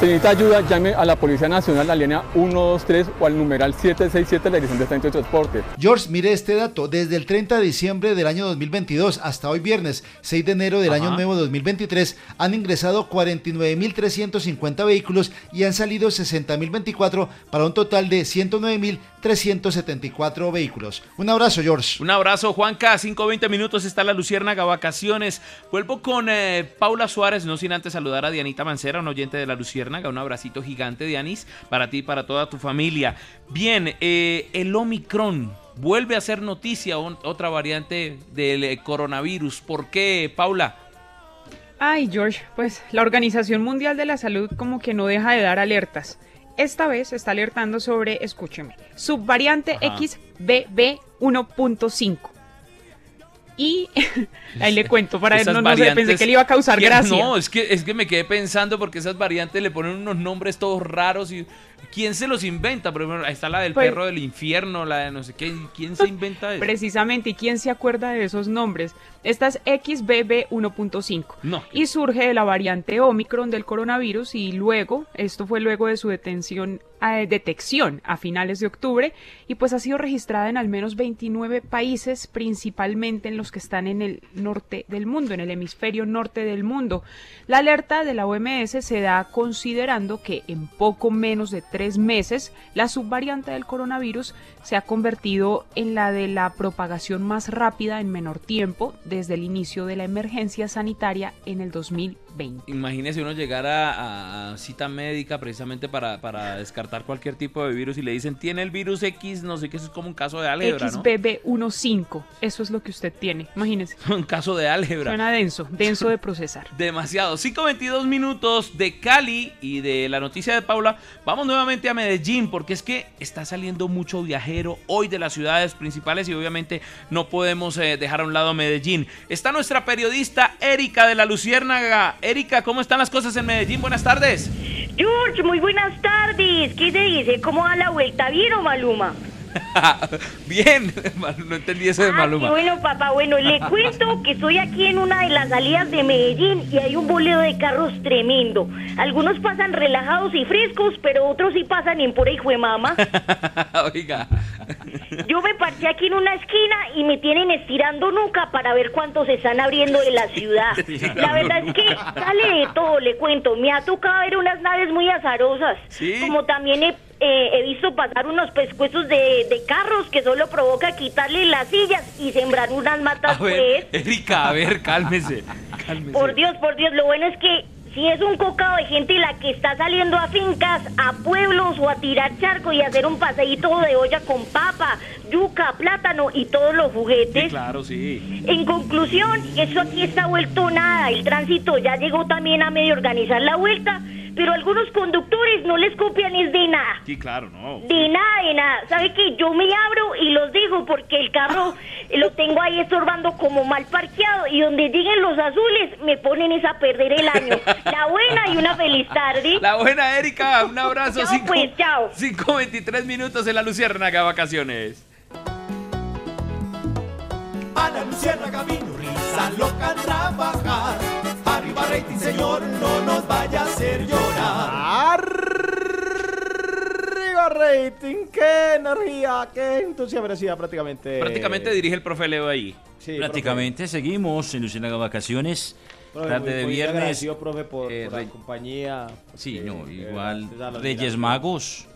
Si necesita ayuda, llame a la Policía Nacional, la línea 123 o al numeral 767 de la Dirección de Tránsito y Transporte. George, mire este dato. Desde el 30 de diciembre del año 2022 hasta hoy viernes, 6 de enero del Ajá. año nuevo 2023, han ingresado 49.350 vehículos y han salido 60.024 para un total de 109.374 vehículos. Un abrazo, George. Un abrazo, Juanca. 5-20 minutos está la Luciérnaga Vacaciones. Vuelvo con eh, Paula Suárez, no sin antes saludar a Dianita Mancera, un oyente de la Luciérnaga. Un abracito gigante, Dianis, para ti y para toda tu familia. Bien, eh, el Omicron vuelve a ser noticia, on- otra variante del eh, coronavirus. ¿Por qué, Paula? Ay, George, pues la Organización Mundial de la Salud como que no deja de dar alertas. Esta vez está alertando sobre, escúcheme, subvariante Ajá. XBB 1.5. Y ahí le cuento para Esas no, no sé, pensé que le iba a causar gracia. No, es que, es que me quedé pensando porque esas variantes le ponen unos nombres todos raros y ¿quién se los inventa? Por ejemplo, ahí está la del Pues- perro del infierno, la de no sé qué, ¿quién se inventa eso? Precisamente, ¿y quién se acuerda de esos nombres? Esta es XBB 1.5 No. y surge de la variante Omicron del coronavirus y luego, esto fue luego de su detención, eh, detección a finales de octubre y pues ha sido registrada en al menos 29 países, principalmente en los que están en el norte del mundo, en el hemisferio norte del mundo. La alerta de la OMS se da considerando que en poco menos de tres meses la subvariante del coronavirus se ha convertido en la de la propagación más rápida en menor tiempo desde el inicio de la emergencia sanitaria en el 2020. Imagínese uno llegar a, a cita médica precisamente para, para descartar cualquier tipo de virus y le dicen, tiene el virus X, no sé qué, eso es como un caso de álgebra, ¿no? XBB15, eso es lo que usted tiene, imagínese. Un caso de álgebra. Suena denso, denso de procesar. Demasiado. 5.22 minutos de Cali y de la noticia de Paula. Vamos nuevamente a Medellín porque es que está saliendo mucho viajero hoy de las ciudades principales y obviamente no podemos eh, dejar a un lado Medellín. Está nuestra periodista Erika de la Luciérnaga. Erika, ¿cómo están las cosas en Medellín? Buenas tardes. George, muy buenas tardes. ¿Qué se dice? ¿Cómo da la vuelta? ¿Bien o Maluma? Bien, no entendí eso de Ah, Maluma. bueno, papá. Bueno, le cuento que estoy aquí en una de las salidas de Medellín y hay un boleo de carros tremendo. Algunos pasan relajados y frescos, pero otros sí pasan en pura hijo de mamá. Oiga. Yo me parché aquí en una esquina y me tienen estirando nuca para ver cuántos se están abriendo de la ciudad. La verdad es que sale de todo, le cuento. Me ha tocado ver unas naves muy azarosas. Sí. Como también he, eh, he visto pasar unos pescuezos de, de carros que solo provoca quitarle las sillas y sembrar unas matas, A ver, pues. Erika, a ver, cálmese. cálmese. Por Dios, por Dios, lo bueno es que si es un cocado de gente la que está saliendo a fincas, a pueblos o a tirar charco y hacer un paseíto de olla con papa, yuca, plátano y todos los Sí, juguetes. claro, sí. En conclusión, eso aquí está vuelto nada. El tránsito ya llegó también a medio organizar la vuelta, pero algunos conductores no les copian es de nada. Sí, claro, no. De nada, de nada. ¿Sabe que Yo me abro y los digo porque el carro lo tengo ahí estorbando como mal parqueado y donde lleguen los azules me ponen es a perder el año. La buena y una feliz tarde. La buena Erika, un abrazo. Chao, Cinco- pues, chao. 5.23 minutos en la Luciérnaga Vacaciones. A la luciérnaga vino risa loca a trabajar. Arriba rating, señor, no nos vaya a hacer llorar. Arriba rating! ¡Qué energía! ¡Qué entusiasmo! Prácticamente. Prácticamente dirige el profe Leo ahí. Sí, Prácticamente seguimos en Luciana Vacaciones. Profe, tarde muy- de muy viernes. profe, por, Eh, por la compañía. Sí, porque, no, eh, igual la Reyes. Magos.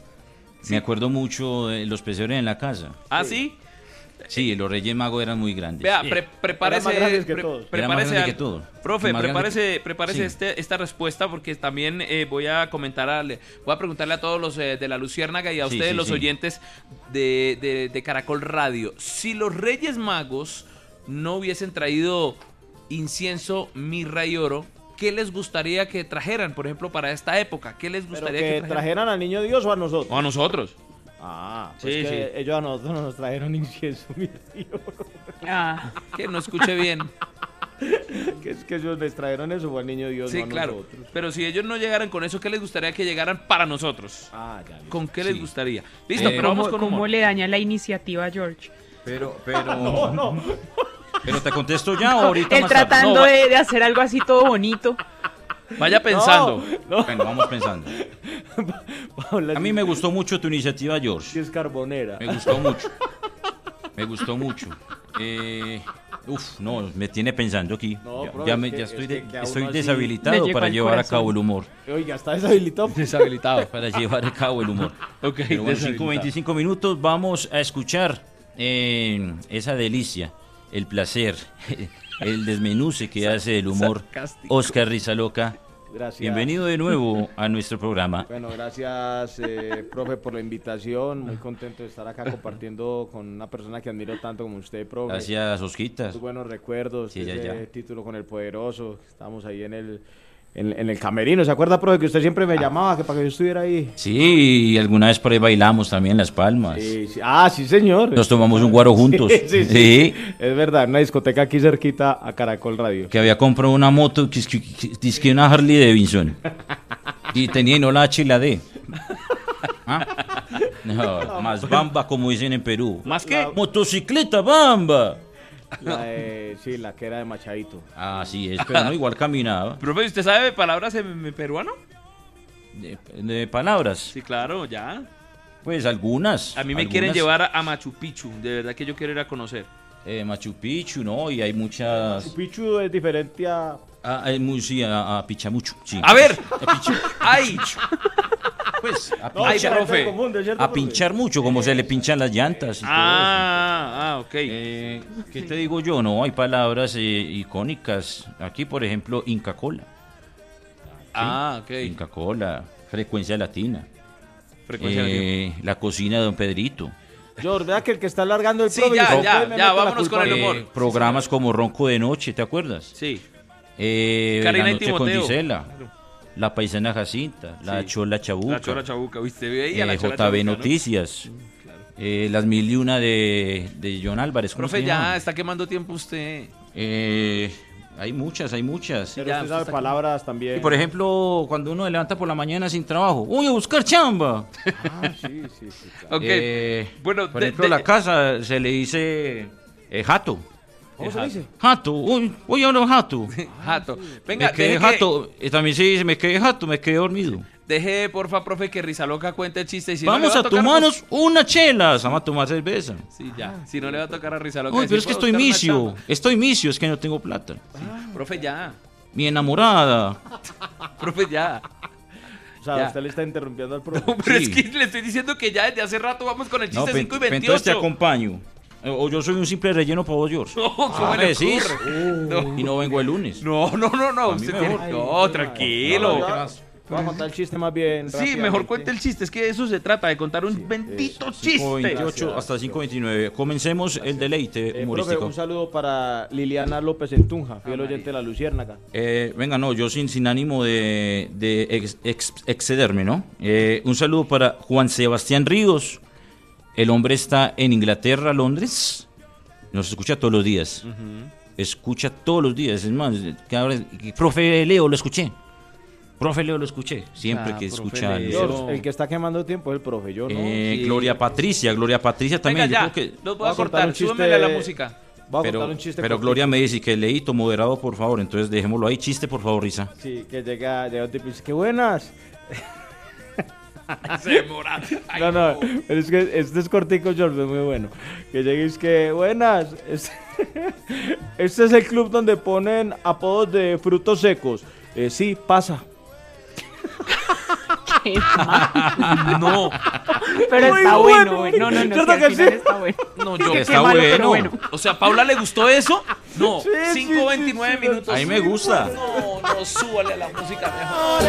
Me acuerdo mucho de los pesebres en la casa. ¿Ah, sí? Sí, los Reyes Magos eran muy grandes. Vea, Sí. pre- prepárese. Eran más grandes que pre- todos. Prepárese que todos. Profe, prepárese, que- prepárese Sí. este, esta respuesta porque también eh, voy a comentar, al- voy a preguntarle a todos los eh, de la Luciérnaga y a Sí, ustedes sí, los sí. oyentes de, de- de Caracol Radio. Si los Reyes Magos no hubiesen traído incienso, mirra y oro, ¿qué les gustaría que trajeran, por ejemplo, para esta época? ¿Qué les ¿Pero gustaría que trajeran al niño Dios o a nosotros? O a nosotros. Ah, Sí, pues que sí. ellos a nosotros no nos trajeron incienso, mi tío. Ah, que no escuché bien. que es que ellos les trajeron eso o al niño Dios Sí, no a claro. nosotros. Pero si ellos no llegaran con eso, ¿qué les gustaría que llegaran para nosotros? Ah, ya. listo. ¿Con qué Sí. les gustaría? Listo, Eh, pero vamos ¿Cómo, con cómo humor. le daña la iniciativa a George? Pero, pero. No, no. Pero te contesto ya ahorita Él más tarde? tratando No, de, de hacer algo así todo bonito. Vaya pensando. No, Bueno, vamos pensando. A mí me gustó mucho tu iniciativa, sí George. es carbonera. Me gustó mucho. Me gustó mucho. Eh, uf, no, me tiene pensando aquí. No, ya, profe, ya me- es que- ya es estoy, que de- estoy deshabilitado para llevar a cabo el humor. Oiga, está deshabilitado. Deshabilitado. Para llevar a cabo el humor. Ok, Pero bueno, deshabilitado. 5.25 minutos vamos a escuchar eh, esa delicia, el placer, el desmenuce que hace el humor Sarcástico. Oscar Rizaloca. Gracias. Bienvenido de nuevo a nuestro programa. Bueno, gracias, eh, profe, por la invitación. Muy contento de estar acá compartiendo con una persona que admiro tanto como usted, profe. Gracias, Osquitas. Muy buenos recuerdos. Sí, ya, ese ya. título con el poderoso. Estamos ahí en el, en, en el camerino. ¿Se acuerda, profe, que usted siempre me llamaba que para que yo estuviera ahí? Sí, y alguna vez por ahí bailamos también en Las Palmas. Sí, sí. Ah, sí, señor. Nos tomamos un guaro juntos. Sí, sí, sí. Sí. Es verdad, una discoteca aquí cerquita a Caracol Radio. Que había comprado una moto, que, que, que- dizque una Harley Davidson. Y tenía y no la H y la D. ¿Ah? No, más bamba, como dicen en Perú. ¿Más qué? Motocicleta bamba. La de- sí, la que era de Machadito. Ah, sí, es, pero no, igual caminaba. Profe, ¿usted sabe palabras en, en peruano? De, de palabras. Sí, claro, ya. Pues algunas. A mí me algunas. quieren llevar a, a Machu Picchu. De verdad que yo quiero ir a conocer. Eh, Machu Picchu, ¿no? Y hay muchas... Pichu es diferente a... Ah, hay muy, sí, a, a Pichamuchu, sí. A ver. A Picha- ¡Ay! Pues, a No, Ay, que profe. es común, ¿no es cierto, A pinchar mucho, como se le pinchan las llantas. y todo eso. Ah, ah, ok. Eh, ¿Qué te digo yo? No, hay palabras eh, icónicas. Aquí, por ejemplo, Inca Cola. Ah, ok. Inca Cola, frecuencia latina. Frecuencia Eh, La cocina de Don Pedrito. George, vea que el que está alargando el Sí, ya, ya, ya, vámonos con el humor. Eh, programas como Ronco de Noche, ¿te acuerdas? Sí. Eh, Karina la y noche con. Gisela. La paisana Jacinta. La Sí. chola chabuca. La chora chabuca, ¿viste? Veía eh, la JB chabuca, ¿no? Noticias. Eh, las mil y una de, de John Álvarez. ¿cómo Profe, ya, está quemando tiempo usted. Eh, hay muchas, hay muchas. Pero Ya, usted sabe palabras también. Y por ejemplo, cuando uno se levanta por la mañana sin trabajo, ¡Uy, a buscar chamba! Ah, sí, sí, sí. claro. Ok. Eh, bueno, por de- ejemplo, de- la casa se le dice eh, jato. ¿Cómo se dice? Jato, uy, voy a hablar jato. Jato. Venga, me quedé deje, jato. Eh, también se dice, me quedé jato, me quedé dormido. Que, deje, porfa, profe, que Rizaloca cuente el chiste. Y si no Vamos va a, tocar, tomarnos una chela. Vamos a tomar cerveza. Sí, ya. Si no le va a tocar a Rizaloca. Uy, pero es que "Puedo estoy misio. chamba". Estoy misio, es que no tengo plata. Profe, ya. Mi enamorada. Profe, ya. O sea, Ya. usted le está interrumpiendo al profe. Pero Sí. es que le estoy diciendo que ya desde hace rato vamos con el No, chiste pe- 5 y pe- 28. entonces te acompaño. Eh, O yo soy un simple relleno para vos, George. No, ¿cómo Ah, le ¿me decís? ocurre? Y no vengo el lunes. No, no, no, no. Usted tiene... No, tranquilo. No. Voy a contar el chiste más bien. Sí, mejor cuente el chiste. Es que de eso se trata, de contar un bendito chiste. 5.28 hasta 5.29. Comencemos el deleite Eh, profe, humorístico. un saludo para Liliana López Entunja, fiel oyente de la Luciérnaga. Eh, venga, no, yo sin, sin ánimo de, de ex- ex- excederme, ¿no? Eh, un saludo para Juan Sebastián Ríos. El hombre está en Inglaterra, Londres. Nos escucha todos los días. Escucha todos los días. Es más, que ahora- que- profe Leo, lo escuché. Profe Leo, lo escuché. Siempre Ah, que escucha. Leo. El que está quemando tiempo es el profe, yo no. Eh, Sí. Gloria Patricia, Gloria Patricia también. Venga, yo ya. creo que- Los voy Voy a a contar cortar. un chiste- Súbemele a la música. Voy a pero contar un chiste pero. Gloria me dice que leíto moderado, por favor. Entonces dejémoslo ahí. Chiste, por favor, Risa. Sí, que llega, llega un tipo y dice, ¡qué buenas! Se demora. Ay, No, no, pero es que este es cortico, George, es muy bueno. Que lleguéis que, buenas, es- este es el club donde ponen apodos de frutos secos. Eh, sí, pasa. No. Pero Muy está bueno. bueno. No, no, no. ¿Cierto sí, al que final sí? está bueno. No, yo Qué Está malo, pero bueno. O sea, ¿Paula le gustó eso? No. Sí, sí, 5.29 sí, sí. minutos. A mí me gusta. No, no, súbale la música mejor.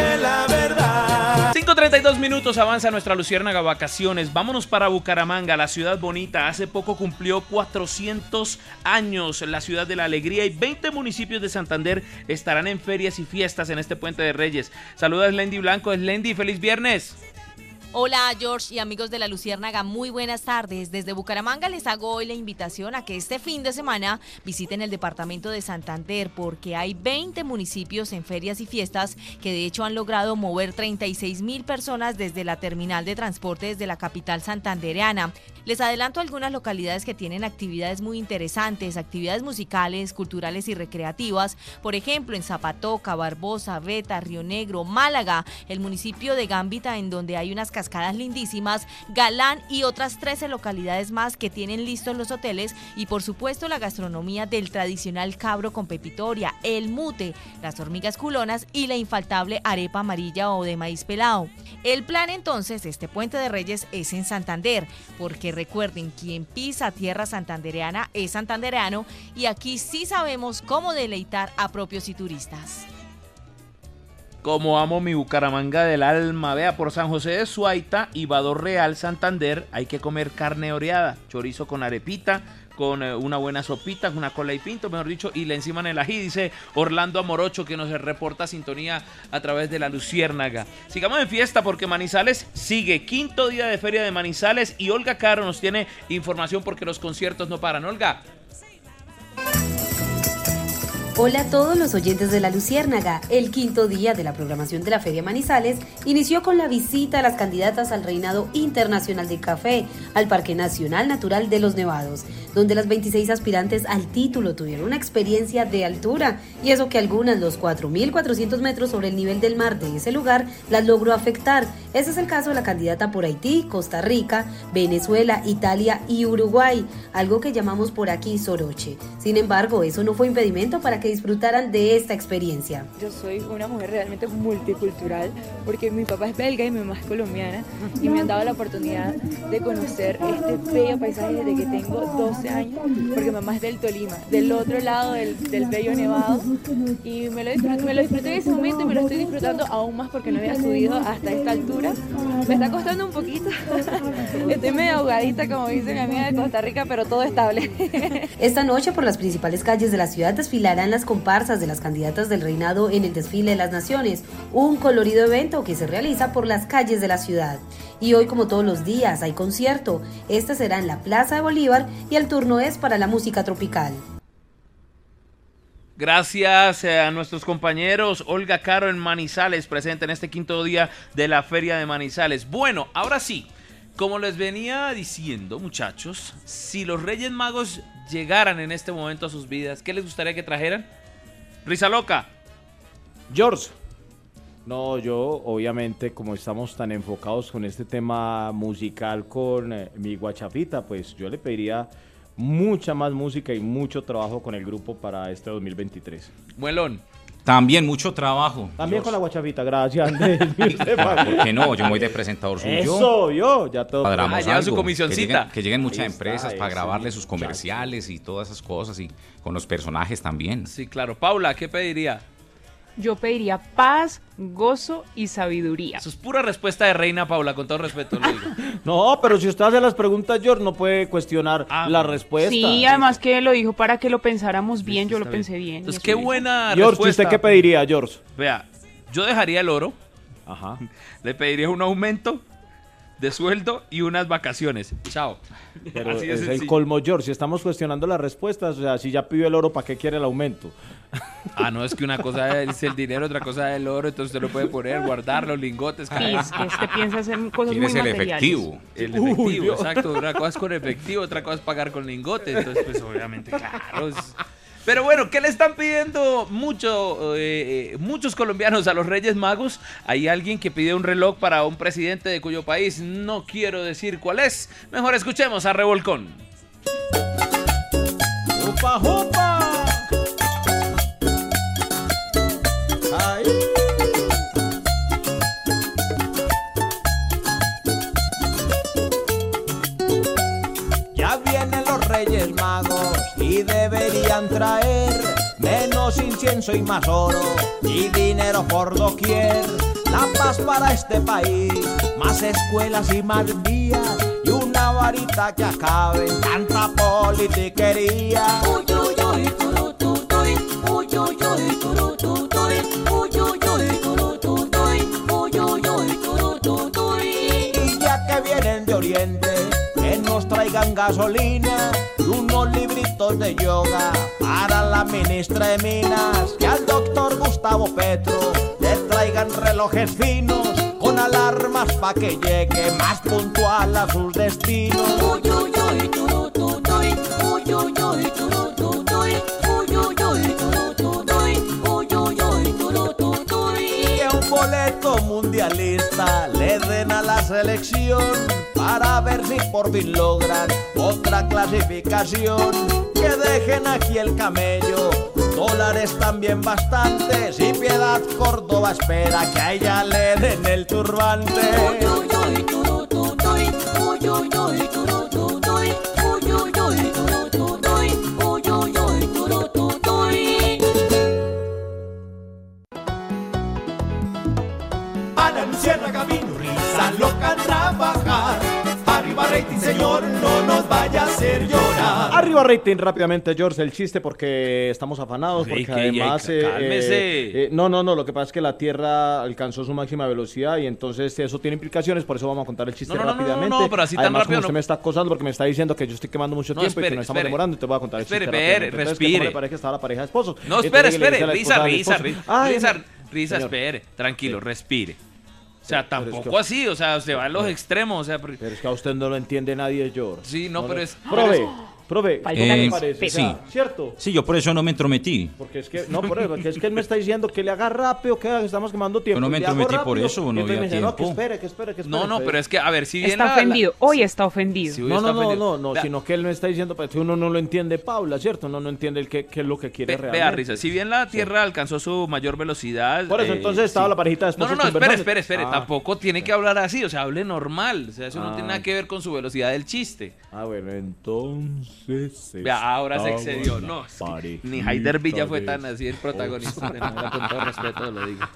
5.32 minutos avanza nuestra Luciérnaga Vacaciones. Vámonos para Bucaramanga, la ciudad bonita. Hace poco cumplió 400 años la ciudad de la alegría y 20 municipios de Santander estarán en ferias y fiestas en este Puente de Reyes. Saluda Slendy Blanco. Slendy, feliz viernes viernes. Hola George y amigos de la Luciérnaga, muy buenas tardes. Desde Bucaramanga les hago hoy la invitación a que este fin de semana visiten el departamento de Santander porque hay 20 municipios en ferias y fiestas que de hecho han logrado mover 36 mil personas desde la terminal de transporte desde la capital santandereana. Les adelanto algunas localidades que tienen actividades muy interesantes, actividades musicales, culturales y recreativas. Por ejemplo, en Zapatoca, Barbosa, Beta, Río Negro, Málaga, el municipio de Gambita en donde hay unas cascadas lindísimas, Galán y otras 13 localidades más que tienen listos los hoteles y por supuesto la gastronomía del tradicional cabro con pepitoria, el mute, las hormigas culonas y la infaltable arepa amarilla o de maíz pelado. El plan entonces, este puente de Reyes es en Santander, porque recuerden, quien pisa tierra santandereana es santandereano y aquí sí sabemos cómo deleitar a propios y turistas. Como amo mi Bucaramanga del alma. Vea, por San José de Suaita y Vador Real, Santander, hay que comer carne oreada, chorizo con arepita, con eh, una buena sopita, una cola y pinto, mejor dicho, y le encima en el ají, dice Orlando Amorocho, que nos reporta sintonía a través de la Luciérnaga. Sigamos en fiesta porque Manizales sigue, quinto día de feria de Manizales, y Olga Caro nos tiene información porque los conciertos no paran. Olga. Hola a todos los oyentes de La Luciérnaga. El quinto día de la programación de la Feria Manizales inició con la visita a las candidatas al Reinado Internacional de Café al Parque Nacional Natural de los Nevados, donde las 26 aspirantes al título tuvieron una experiencia de altura y eso que algunas los 4.400 metros sobre el nivel del mar de ese lugar las logró afectar. Ese es el caso de la candidata por Haití, Costa Rica, Venezuela, Italia y Uruguay, algo que llamamos por aquí soroche. Sin embargo, eso no fue impedimento para que disfrutaran de esta experiencia. Yo soy una mujer realmente multicultural porque mi papá es belga y mi mamá es colombiana y me han dado la oportunidad de conocer este bello paisaje desde que tengo 12 años porque mamá es del Tolima, del otro lado del, del bello nevado y me lo, disfruté, me lo disfruté en ese momento y me lo estoy disfrutando aún más porque no había subido hasta esta altura. Me está costando un poquito, estoy medio ahogadita como dice mi amiga de Costa Rica, pero todo estable. Esta noche por las principales calles de la ciudad desfilarán las comparsas de las candidatas del reinado en el desfile de las naciones, un colorido evento que se realiza por las calles de la ciudad. Y hoy como todos los días hay concierto, este será en la Plaza de Bolívar y el turno es para la música tropical. Gracias eh, a nuestros compañeros Olga Caro en Manizales, presente en este quinto día de la Feria de Manizales. Bueno, ahora sí, como les venía diciendo, muchachos, si los Reyes Magos llegaran en este momento a sus vidas, ¿qué les gustaría que trajeran? Risa loca. George. No, yo obviamente como estamos tan enfocados con este tema musical con eh, mi guachafita, pues yo le pediría mucha más música y mucho trabajo con el grupo para este 2023. Muelón. También mucho trabajo. También con la guachafita, gracias Andrés. ¿Por qué no? Yo me voy de presentador suyo. Eso, yo, ya todo. Ah, su comisioncita. Que lleguen, que lleguen muchas está, empresas para grabarle sus comerciales y todas esas cosas y con los personajes también. Sí, claro. Paula, ¿qué pediría? Yo pediría paz, gozo y sabiduría. Eso es pura respuesta de reina Paula, con todo respeto lo digo. No, pero si usted hace las preguntas, George, no puede cuestionar la respuesta. Sí, además que lo dijo para que lo pensáramos bien, yo lo bien. pensé bien. Entonces, y qué eso- buena George, respuesta. ¿usted qué pediría, George? Vea, yo dejaría el oro. Ajá. Le pediría un aumento de sueldo y unas vacaciones. Chao. Pero Así de es el colmo, George. Si estamos cuestionando las respuestas, o sea, si ya pidió el oro, ¿para qué quiere el aumento? Ah, no, es que una cosa es el dinero, otra cosa es el oro, entonces usted lo puede poner, guardar los lingotes. Sí, es que este piensa hacer cosas ¿Quién muy es el materiales. efectivo? El Uy, efectivo, Dios. exacto. Una cosa es con efectivo, otra cosa es pagar con lingotes. Entonces, pues obviamente, claro. es- Pero bueno, ¿qué le están pidiendo mucho, eh, eh, muchos colombianos a los Reyes Magos? Hay alguien que pide un reloj para un presidente de cuyo país no quiero decir cuál es. Mejor escuchemos a Revolcón. ¡Upa, upa! Incienso y más oro y dinero por doquier. La paz para este país, más escuelas y más vías y una varita que acabe tanta politiquería. Y ya que vienen de Oriente, que nos traigan gasolina y unos libritos de yoga la ministra de Minas. Que al doctor Gustavo Petro le traigan relojes finos con alarmas pa' que llegue más puntual a sus destinos. Que un boleto mundialista le den a la selección para ver si por fin logran otra clasificación. Dejen aquí el camello, dólares también bastantes y Piedad Córdoba espera que a ella le den el turbante. Señor, no nos vaya a hacer llorar. Arriba rating rápidamente, George, el chiste porque estamos afanados, Sí, porque que- además... que- cálmese. eh, no, no, no, lo que pasa es que la Tierra alcanzó su máxima velocidad y entonces eso tiene implicaciones, por eso vamos a contar el chiste No, no, no, no, rápidamente. no, pero así tan además, rápido como usted no. me está acosando porque me está diciendo que yo estoy quemando mucho No, tiempo y que espere, nos estamos espere. demorando y te voy a contar el Espere, chiste espere, rápidamente. Entonces, respire. parece que estaba la pareja de esposos. No, Entonces, espere, espere, risa, risa, risa, "Ay, risa, no". risa, Señor. espere, tranquilo, respire. O sea, es tampoco que- así, o sea, se va a los extremos, o sea, porque- Pero es que a usted no lo entiende nadie, George. Sí, no, pero es- Profe, profe, Falta ¿qué le de parece? sea, ¿Cierto? Sí, yo por eso no me entrometí. Porque es que, no, por eso, porque es que él me está diciendo que le haga rápido, que estamos quemando tiempo. Yo no me entrometí por eso, no había me dice, No, que tiempo. espere, que espere, que espere. No, no, pero es que, a ver, si bien Está la- la- ofendido, hoy está ofendido. Sí, hoy No, está no, no, ofendido. no, no, sino que él me está diciendo, pues uno no lo entiende, Paula, ¿cierto? Uno no entiende el qué, qué es lo que quiere Ve- realmente. Vea, Risa, si bien la Tierra alcanzó su mayor velocidad... Por eso, eh, entonces estaba sí. la parejita de No, no, no, espere, espere, espere. Ah. Tampoco tiene que hablar así, o sea, hable normal. O sea, eso no Ah. tiene nada que ver con su velocidad del chiste. Ah, bueno, entonces... Vea, ahora se excedió. No, es que parejita ni Haider Villa fue tan así el protagonista. de nada, con todo respeto lo digo.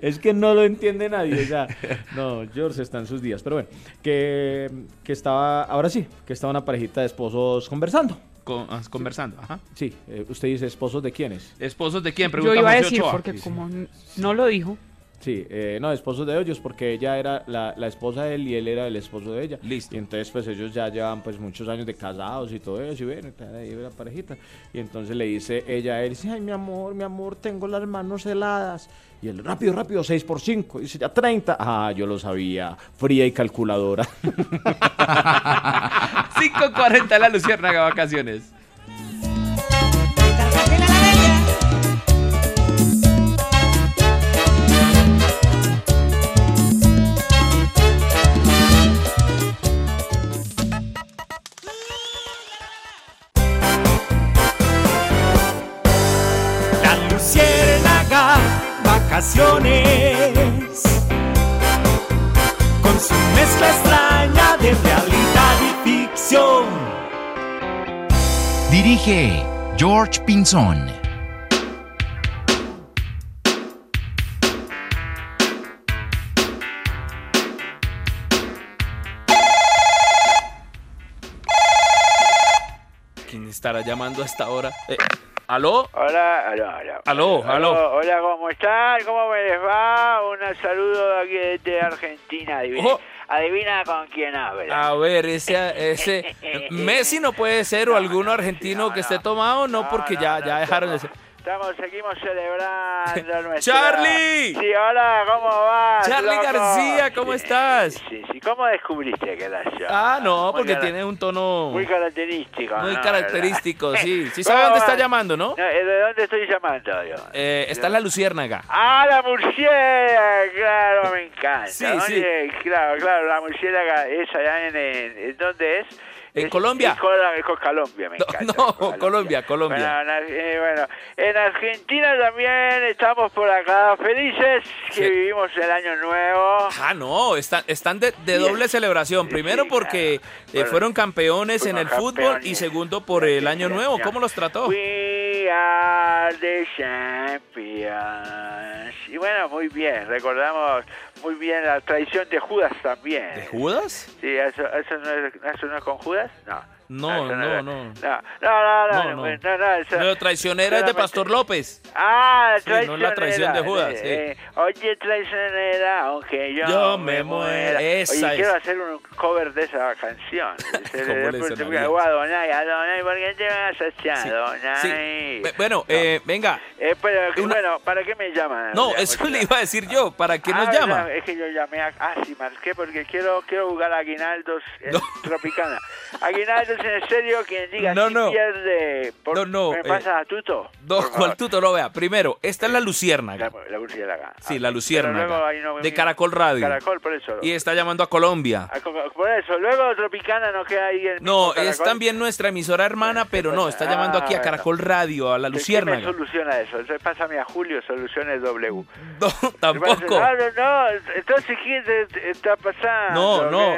Es que no lo entiende nadie, o sea, no, George está en sus días, pero bueno, que, que estaba, ahora sí, que estaba una parejita de esposos conversando. Con- ah, conversando, ajá. Sí, eh, usted dice esposos de quiénes. ¿Esposos de quién? Yo Pregunta iba a decir, Ochoa. porque como no lo dijo, Sí, eh, no, esposos de ellos, porque ella era la, la esposa de él y él era el esposo de ella. Listo. Y entonces, pues ellos ya llevan pues muchos años de casados y todo eso, y ven, ahí la parejita. Y entonces le dice ella a él, dice, ay, mi amor, mi amor, tengo las manos heladas. Y él, rápido, rápido, 6 por 5. Dice, ya 30. Ah, yo lo sabía, fría y calculadora. 5.40 la Luciérnaga Vacaciones. Vacaciones. Con su mezcla extraña de realidad y ficción. Dirige George Pinzón. ¿Quién estará llamando a esta hora? Eh, ¿Aló? Hola, aló, aló. Aló, aló. Hola, ¿cómo están? ¿Cómo me les va? Un saludo aquí desde Argentina. Adivina, Ojo. adivina con quién habla. A ver, ese, ese Messi no puede ser o alguno argentino que esté tomado, no, porque ya, ya dejaron de ser. Estamos, seguimos celebrando nuestra... ¡Charlie! Sí, hola, ¿cómo vas? Charlie loco? García, ¿cómo Sí, estás? Sí, sí, ¿cómo descubriste que era yo? Ah, no, Muy porque tiene un tono Muy característico. muy ¿no? característico, ¿Verdad? sí. Sí ¿Cómo sabe dónde está vas? llamando, ¿no? No, ¿De dónde estoy llamando yo? Eh, está en la Luciérnaga. Ah, la murciélaga, claro, me encanta. Sí, Oye, claro, claro, la murciélaga es allá en, en- ¿en ¿dónde es? En Colombia. con Colombia, me encanta. No, Colombia, Colombia. Bueno, en, eh, bueno, en Argentina también estamos por acá felices que Sí. vivimos el año nuevo. Ah, no, están, están de, de doble celebración. Primero porque eh, Bueno, fueron campeones en el fútbol y segundo por el año nuevo. ¿Cómo los trató? We are the champions. Y bueno, muy bien, recordamos muy bien la tradición de Judas también. ¿De Judas? Sí, ¿eso, eso, no, es, ¿eso no es con Judas? No. No, eso no, es- no. No, no, no, no, No, no. traicionera es de Pastor López. Ah, Sí, no la traición de traicionera, Judas, eh, oye, traicionera, aunque yo, Yo me muera. Esa Oye, es. quiero hacer un cover de esa canción. Bueno, eh, venga. Eh, pero, bueno, ¿para qué me llaman? No, eso pues, le iba a decir yo. ¿Para qué nos Ah, llama? es que yo llamé a... Ah, sí, marqué porque quiero, quiero jugar a Aguinaldos Tropicana. Aguinaldos en serio, quien diga No, no. pierde... Por, No, no, ¿Me eh, pasa a Tuto? No, ¿cuál tuto lo vea? Primero, esta es la Luciérnaga. La murciélaga. Sí, la luego Luciérnaga. no- De Caracol Radio. Caracol, por eso. Y está llamando a Colombia. Ah, co- Por eso, luego Tropicana no queda ahí en No, es también nuestra emisora hermana, pero no, está llamando aquí a Ah, Caracol Radio, a la ¿Qué- ¿Qué me Luciérnaga. soluciona eso? Entonces pásame a Julio, Soluciones W. Tampoco. No, no, no, entonces ¿qué está pasando? No, no.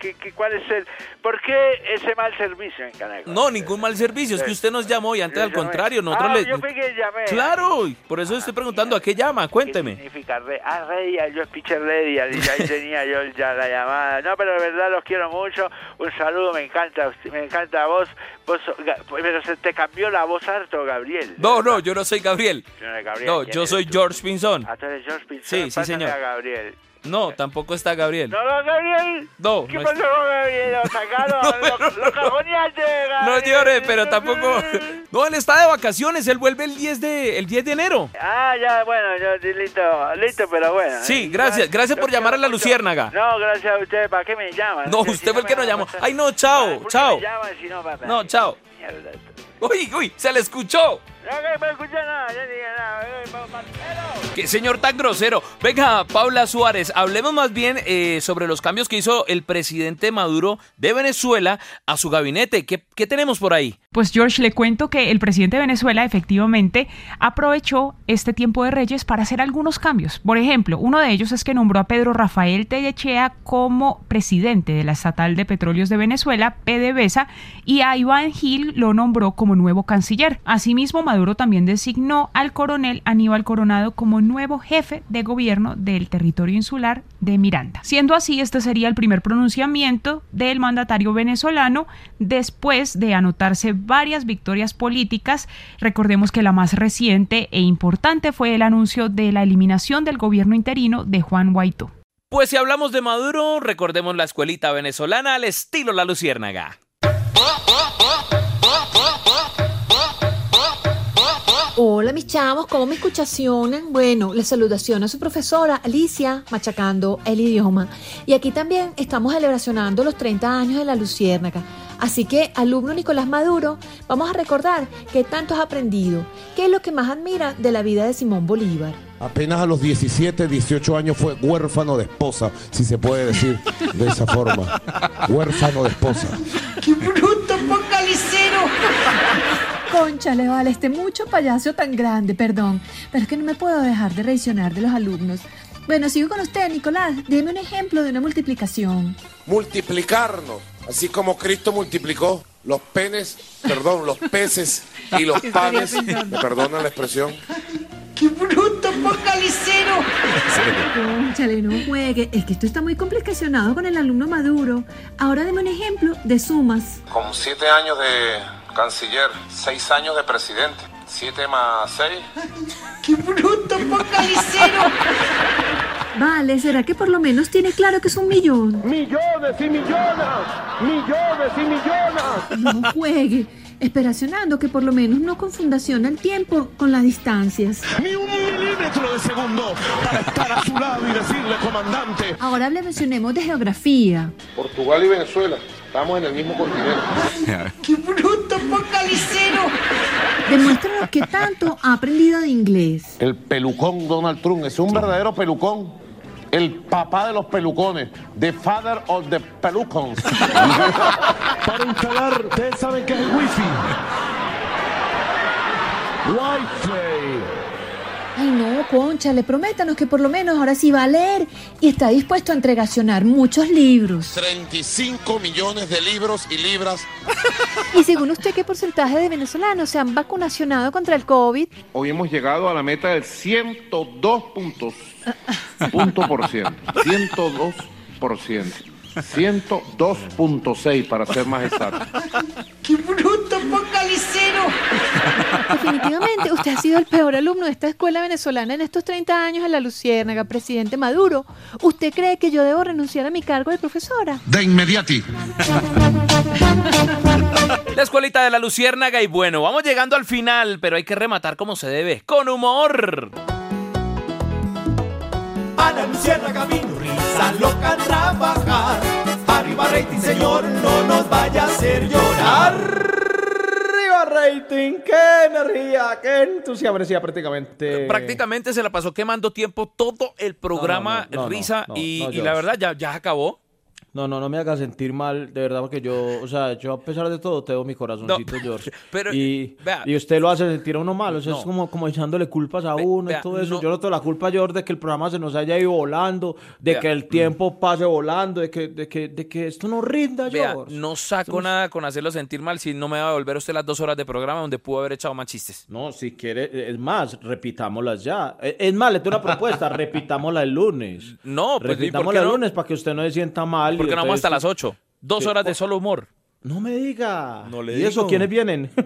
¿Qué, cuál es el, ¿Por qué ese mal servicio en Caracol? No, ningún mal servicio, es que usted nos llamó y antes al contrario, nosotros ah, le... yo fui que llamé. Claro, por eso estoy preguntando a qué llama, cuénteme. significa re- ah, radial, yo es pitcher radial y ahí tenía yo ya la llamada. No, pero de verdad los quiero mucho. Un saludo, me encanta, me encanta a vos. vos pero se te cambió la voz harto, Gabriel. No, no, yo no soy Gabriel. Yo no soy Gabriel, No, ¿quién yo soy tú? George Pinzón. Ah, tú eres George Pinzón. Sí, sí, Pásame señor. a Gabriel. No, tampoco está Gabriel. No, no, Gabriel. No, ¿Qué no pasó con Gabriel? Lo sacaron, lo, lo cajoneaste, No Gabriel. llore, pero tampoco. No, él está de vacaciones, él vuelve el 10 de, el 10 de enero. Ah, ya, bueno, yo listo, listo, pero bueno. Sí, gracias, gracias Yo por llamar a la mucho. Luciérnaga. No, gracias a usted, ¿para qué me llaman? No, usted fue el que nos llamó. Ay, no, chao, ¿por qué chao. me llaman si no No, chao. Uy, uy, se le escuchó. Qué señor tan grosero. Venga, Paula Suárez, hablemos más bien eh, sobre los cambios que hizo el presidente Maduro de Venezuela a su gabinete. ¿Qué, qué tenemos por ahí? Pues George, le cuento que el presidente de Venezuela efectivamente aprovechó este tiempo de Reyes para hacer algunos cambios. Por ejemplo, uno de ellos es que nombró a Pedro Rafael Tellechea como presidente de la Estatal de Petróleos de Venezuela, PDVSA, y a Iván Gil lo nombró como nuevo canciller. Asimismo, Maduro también designó al coronel Aníbal Coronado como nuevo jefe de gobierno del territorio insular de Miranda. Siendo así, este sería el primer pronunciamiento del mandatario venezolano después de anotarse varias victorias políticas. Recordemos que la más reciente e importante fue el anuncio de la eliminación del gobierno interino de Juan Guaidó. Pues si hablamos de Maduro, recordemos la escuelita venezolana al estilo La Luciérnaga. Hola mis chavos, ¿cómo me escuchacionan? Bueno, les saludación a su profesora Alicia, machacando el idioma. Y aquí también estamos celebracionando los 30 años de la Luciérnaga. Así que, alumno Nicolás Maduro, vamos a recordar qué tanto has aprendido, qué es lo que más admira de la vida de Simón Bolívar. Apenas a los 17, 18 años fue huérfano de esposa, si se puede decir de esa forma. Huérfano de esposa. ¡Qué bruto, focalicero! Conchale, vale, este mucho payaso tan grande, perdón. Pero es que no me puedo dejar de reaccionar de los alumnos. Bueno, sigo con usted, Nicolás. Deme un ejemplo de una multiplicación. Multiplicarnos, así como Cristo multiplicó los penes, perdón, los peces y los ¿Qué estaría panes. Me perdonan la expresión. ¡Qué bruto, focalicero! Conchale, no juegue. Es que esto está muy complicacionado con el alumno Maduro. Ahora deme un ejemplo de sumas. Con siete años de canciller, seis años de presidente. Siete más seis. ¡Qué bruto, focalicero! Vale, ¿será que por lo menos tiene claro que es un millón? Millones y millones, millones y millones. No juegue. esperacionando que por lo menos no confundacione el tiempo con las distancias. Ni un milímetro de segundo para estar a su lado y decirle, comandante. Ahora le mencionemos de geografía. Portugal y Venezuela, estamos en el mismo continente. ¡Qué bruto, focalicero! Demuéstranos qué tanto ha aprendido de inglés. El pelucón Donald Trump es un verdadero pelucón. El papá de los pelucones. The father of the pelucons. Para instalar, ustedes saben que es el wifi. Wi-Fi. Ay no, Concha, le prométanos que por lo menos ahora sí va a leer y está dispuesto a entregacionar muchos libros. 35 millones de libros y libras. Y según usted, ¿qué porcentaje de venezolanos se han vacunacionado contra el COVID? Hoy hemos llegado a la meta del 102 puntos. Punto por ciento. 102 por ciento. 102.6 para ser más exacto. ¡Qué bruto, focalicero! Definitivamente, usted ha sido el peor alumno de esta escuela venezolana en estos 30 años en la Luciérnaga, presidente Maduro. ¿Usted cree que yo debo renunciar a mi cargo de profesora? De inmediati. La escuelita de la Luciérnaga y bueno, vamos llegando al final, pero hay que rematar como se debe, con humor. A la luciérnaga vino risa loca a trabajar. Arriba rating, señor, no nos vaya a hacer llorar. Arriba rating, qué energía, qué entusiasmo, decía prácticamente. Prácticamente se la pasó quemando tiempo todo el programa no, no, no, Risa no, y, no, y la verdad ya, ya acabó. No, no, no me hagas sentir mal, de verdad, porque yo, o sea, yo a pesar de todo te doy mi corazoncito, George. pero, y, vea. y usted lo hace sentir a uno mal, o sea, No. es como, como echándole culpas a uno vea, y todo eso. no. Yo no tengo la culpa, George, de que el programa se nos haya ido volando, de Vea. que el tiempo pase volando, de que, de que, de que esto no rinda, Vea, George. no saco nada con hacerlo sentir mal si no me va a devolver usted las dos horas de programa donde pudo haber echado más chistes. No, si quiere, es más, repitámoslas ya. Eh, Es más, le tengo una propuesta, repitámosla el lunes. No, pues, ¿y por Repitámosla el no? lunes para que usted no se sienta mal. Porque no vamos hasta las 8. Dos horas de solo humor. No me diga. No le ¿Y eso digo. quiénes vienen?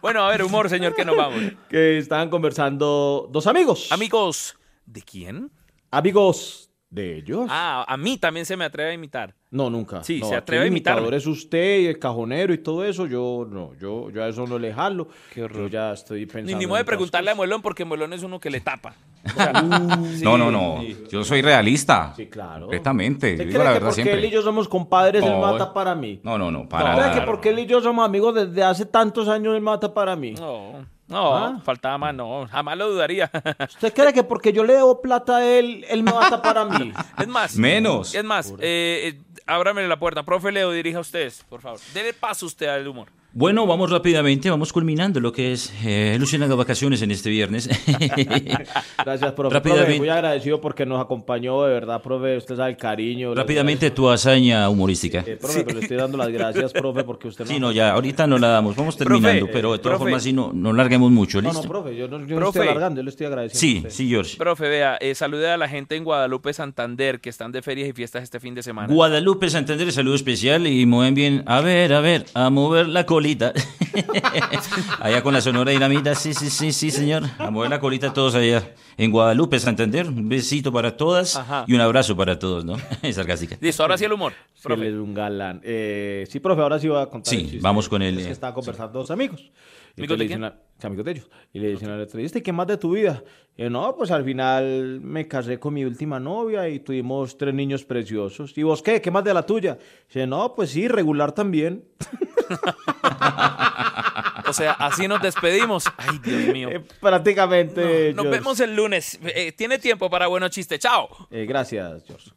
Bueno, a ver, humor, señor, que nos vamos. que estaban conversando dos amigos. Amigos, ¿de quién? Amigos de ellos. Ah, a mí también se me atreve a imitar. No, nunca. Sí, No, se atreve a imitador es usted y el cajonero y todo eso. Yo no, yo, yo a eso no le jalo. Qué horror. Yo ya estoy pensando. Ni, ni modo de preguntarle a Muelón porque Muelón es uno que le tapa. Sí, No, no, no. sí. Yo soy realista. Sí, claro. Completamente. ¿Usted Digo cree la que verdad porque siempre. él y yo somos compadres, él No. mata para mí? No, no, no, para ¿Usted cree nada. que porque él y yo somos amigos desde hace tantos años, él mata para mí? No, no, ¿Ah? faltaba más, no. Jamás lo dudaría. ¿Usted cree que porque yo le debo plata a él, él me mata para mí? Es más. Menos. Es más, eh, eh, ábrame la puerta. Profe Leo, dirija a ustedes, por favor. Dele paso usted al humor. Bueno, vamos rápidamente, vamos culminando lo que es eh, Luciana de vacaciones en este viernes. Gracias, profe. Rápidamente. Profe, muy agradecido porque nos acompañó, de verdad, profe. Usted sabe el cariño. Rápidamente tu hazaña humorística. Eh, profe, pero le estoy dando las gracias, profe, porque usted no... Sí, no, ya, ahorita no la damos, vamos terminando, Profe, pero de todas formas sí, no, no larguemos mucho, No, ¿listo? no, profe, yo no, yo no Profe. estoy alargando, yo le estoy agradeciendo. sí, sí, George. Profe, vea, eh, salude a la gente en Guadalupe, Santander, que están de ferias y fiestas este fin de semana. Guadalupe Santander, saludo especial y mueven bien, a ver, a ver, a mover la colita. allá con la sonora dinamita, sí, sí, sí, sí, señor. A mover la colita todos allá en Guadalupe Santander. Un besito para todas Ajá. y un abrazo para todos, ¿no? Es sarcástica. Listo, ahora sí el humor. Profe. él es un galán. Eh, sí, profe, ahora sí voy a contar. Sí, el vamos con el, Es que eh, estaban conversando dos amigos. Y ¿Amigos entonces le de a- amigos de ellos. Y le dicen al entrevista, ¿y qué más de tu vida? Y yo, no, pues al final me casé con mi última novia y tuvimos tres niños preciosos. ¿Y vos qué? ¿Qué más de la tuya? Y no, pues sí, regular también. O sea, así nos despedimos. Ay, Dios mío. Eh, prácticamente. Nos George. vemos el lunes. Eh, Tiene tiempo para buenos chistes. Chao. Eh, gracias, George.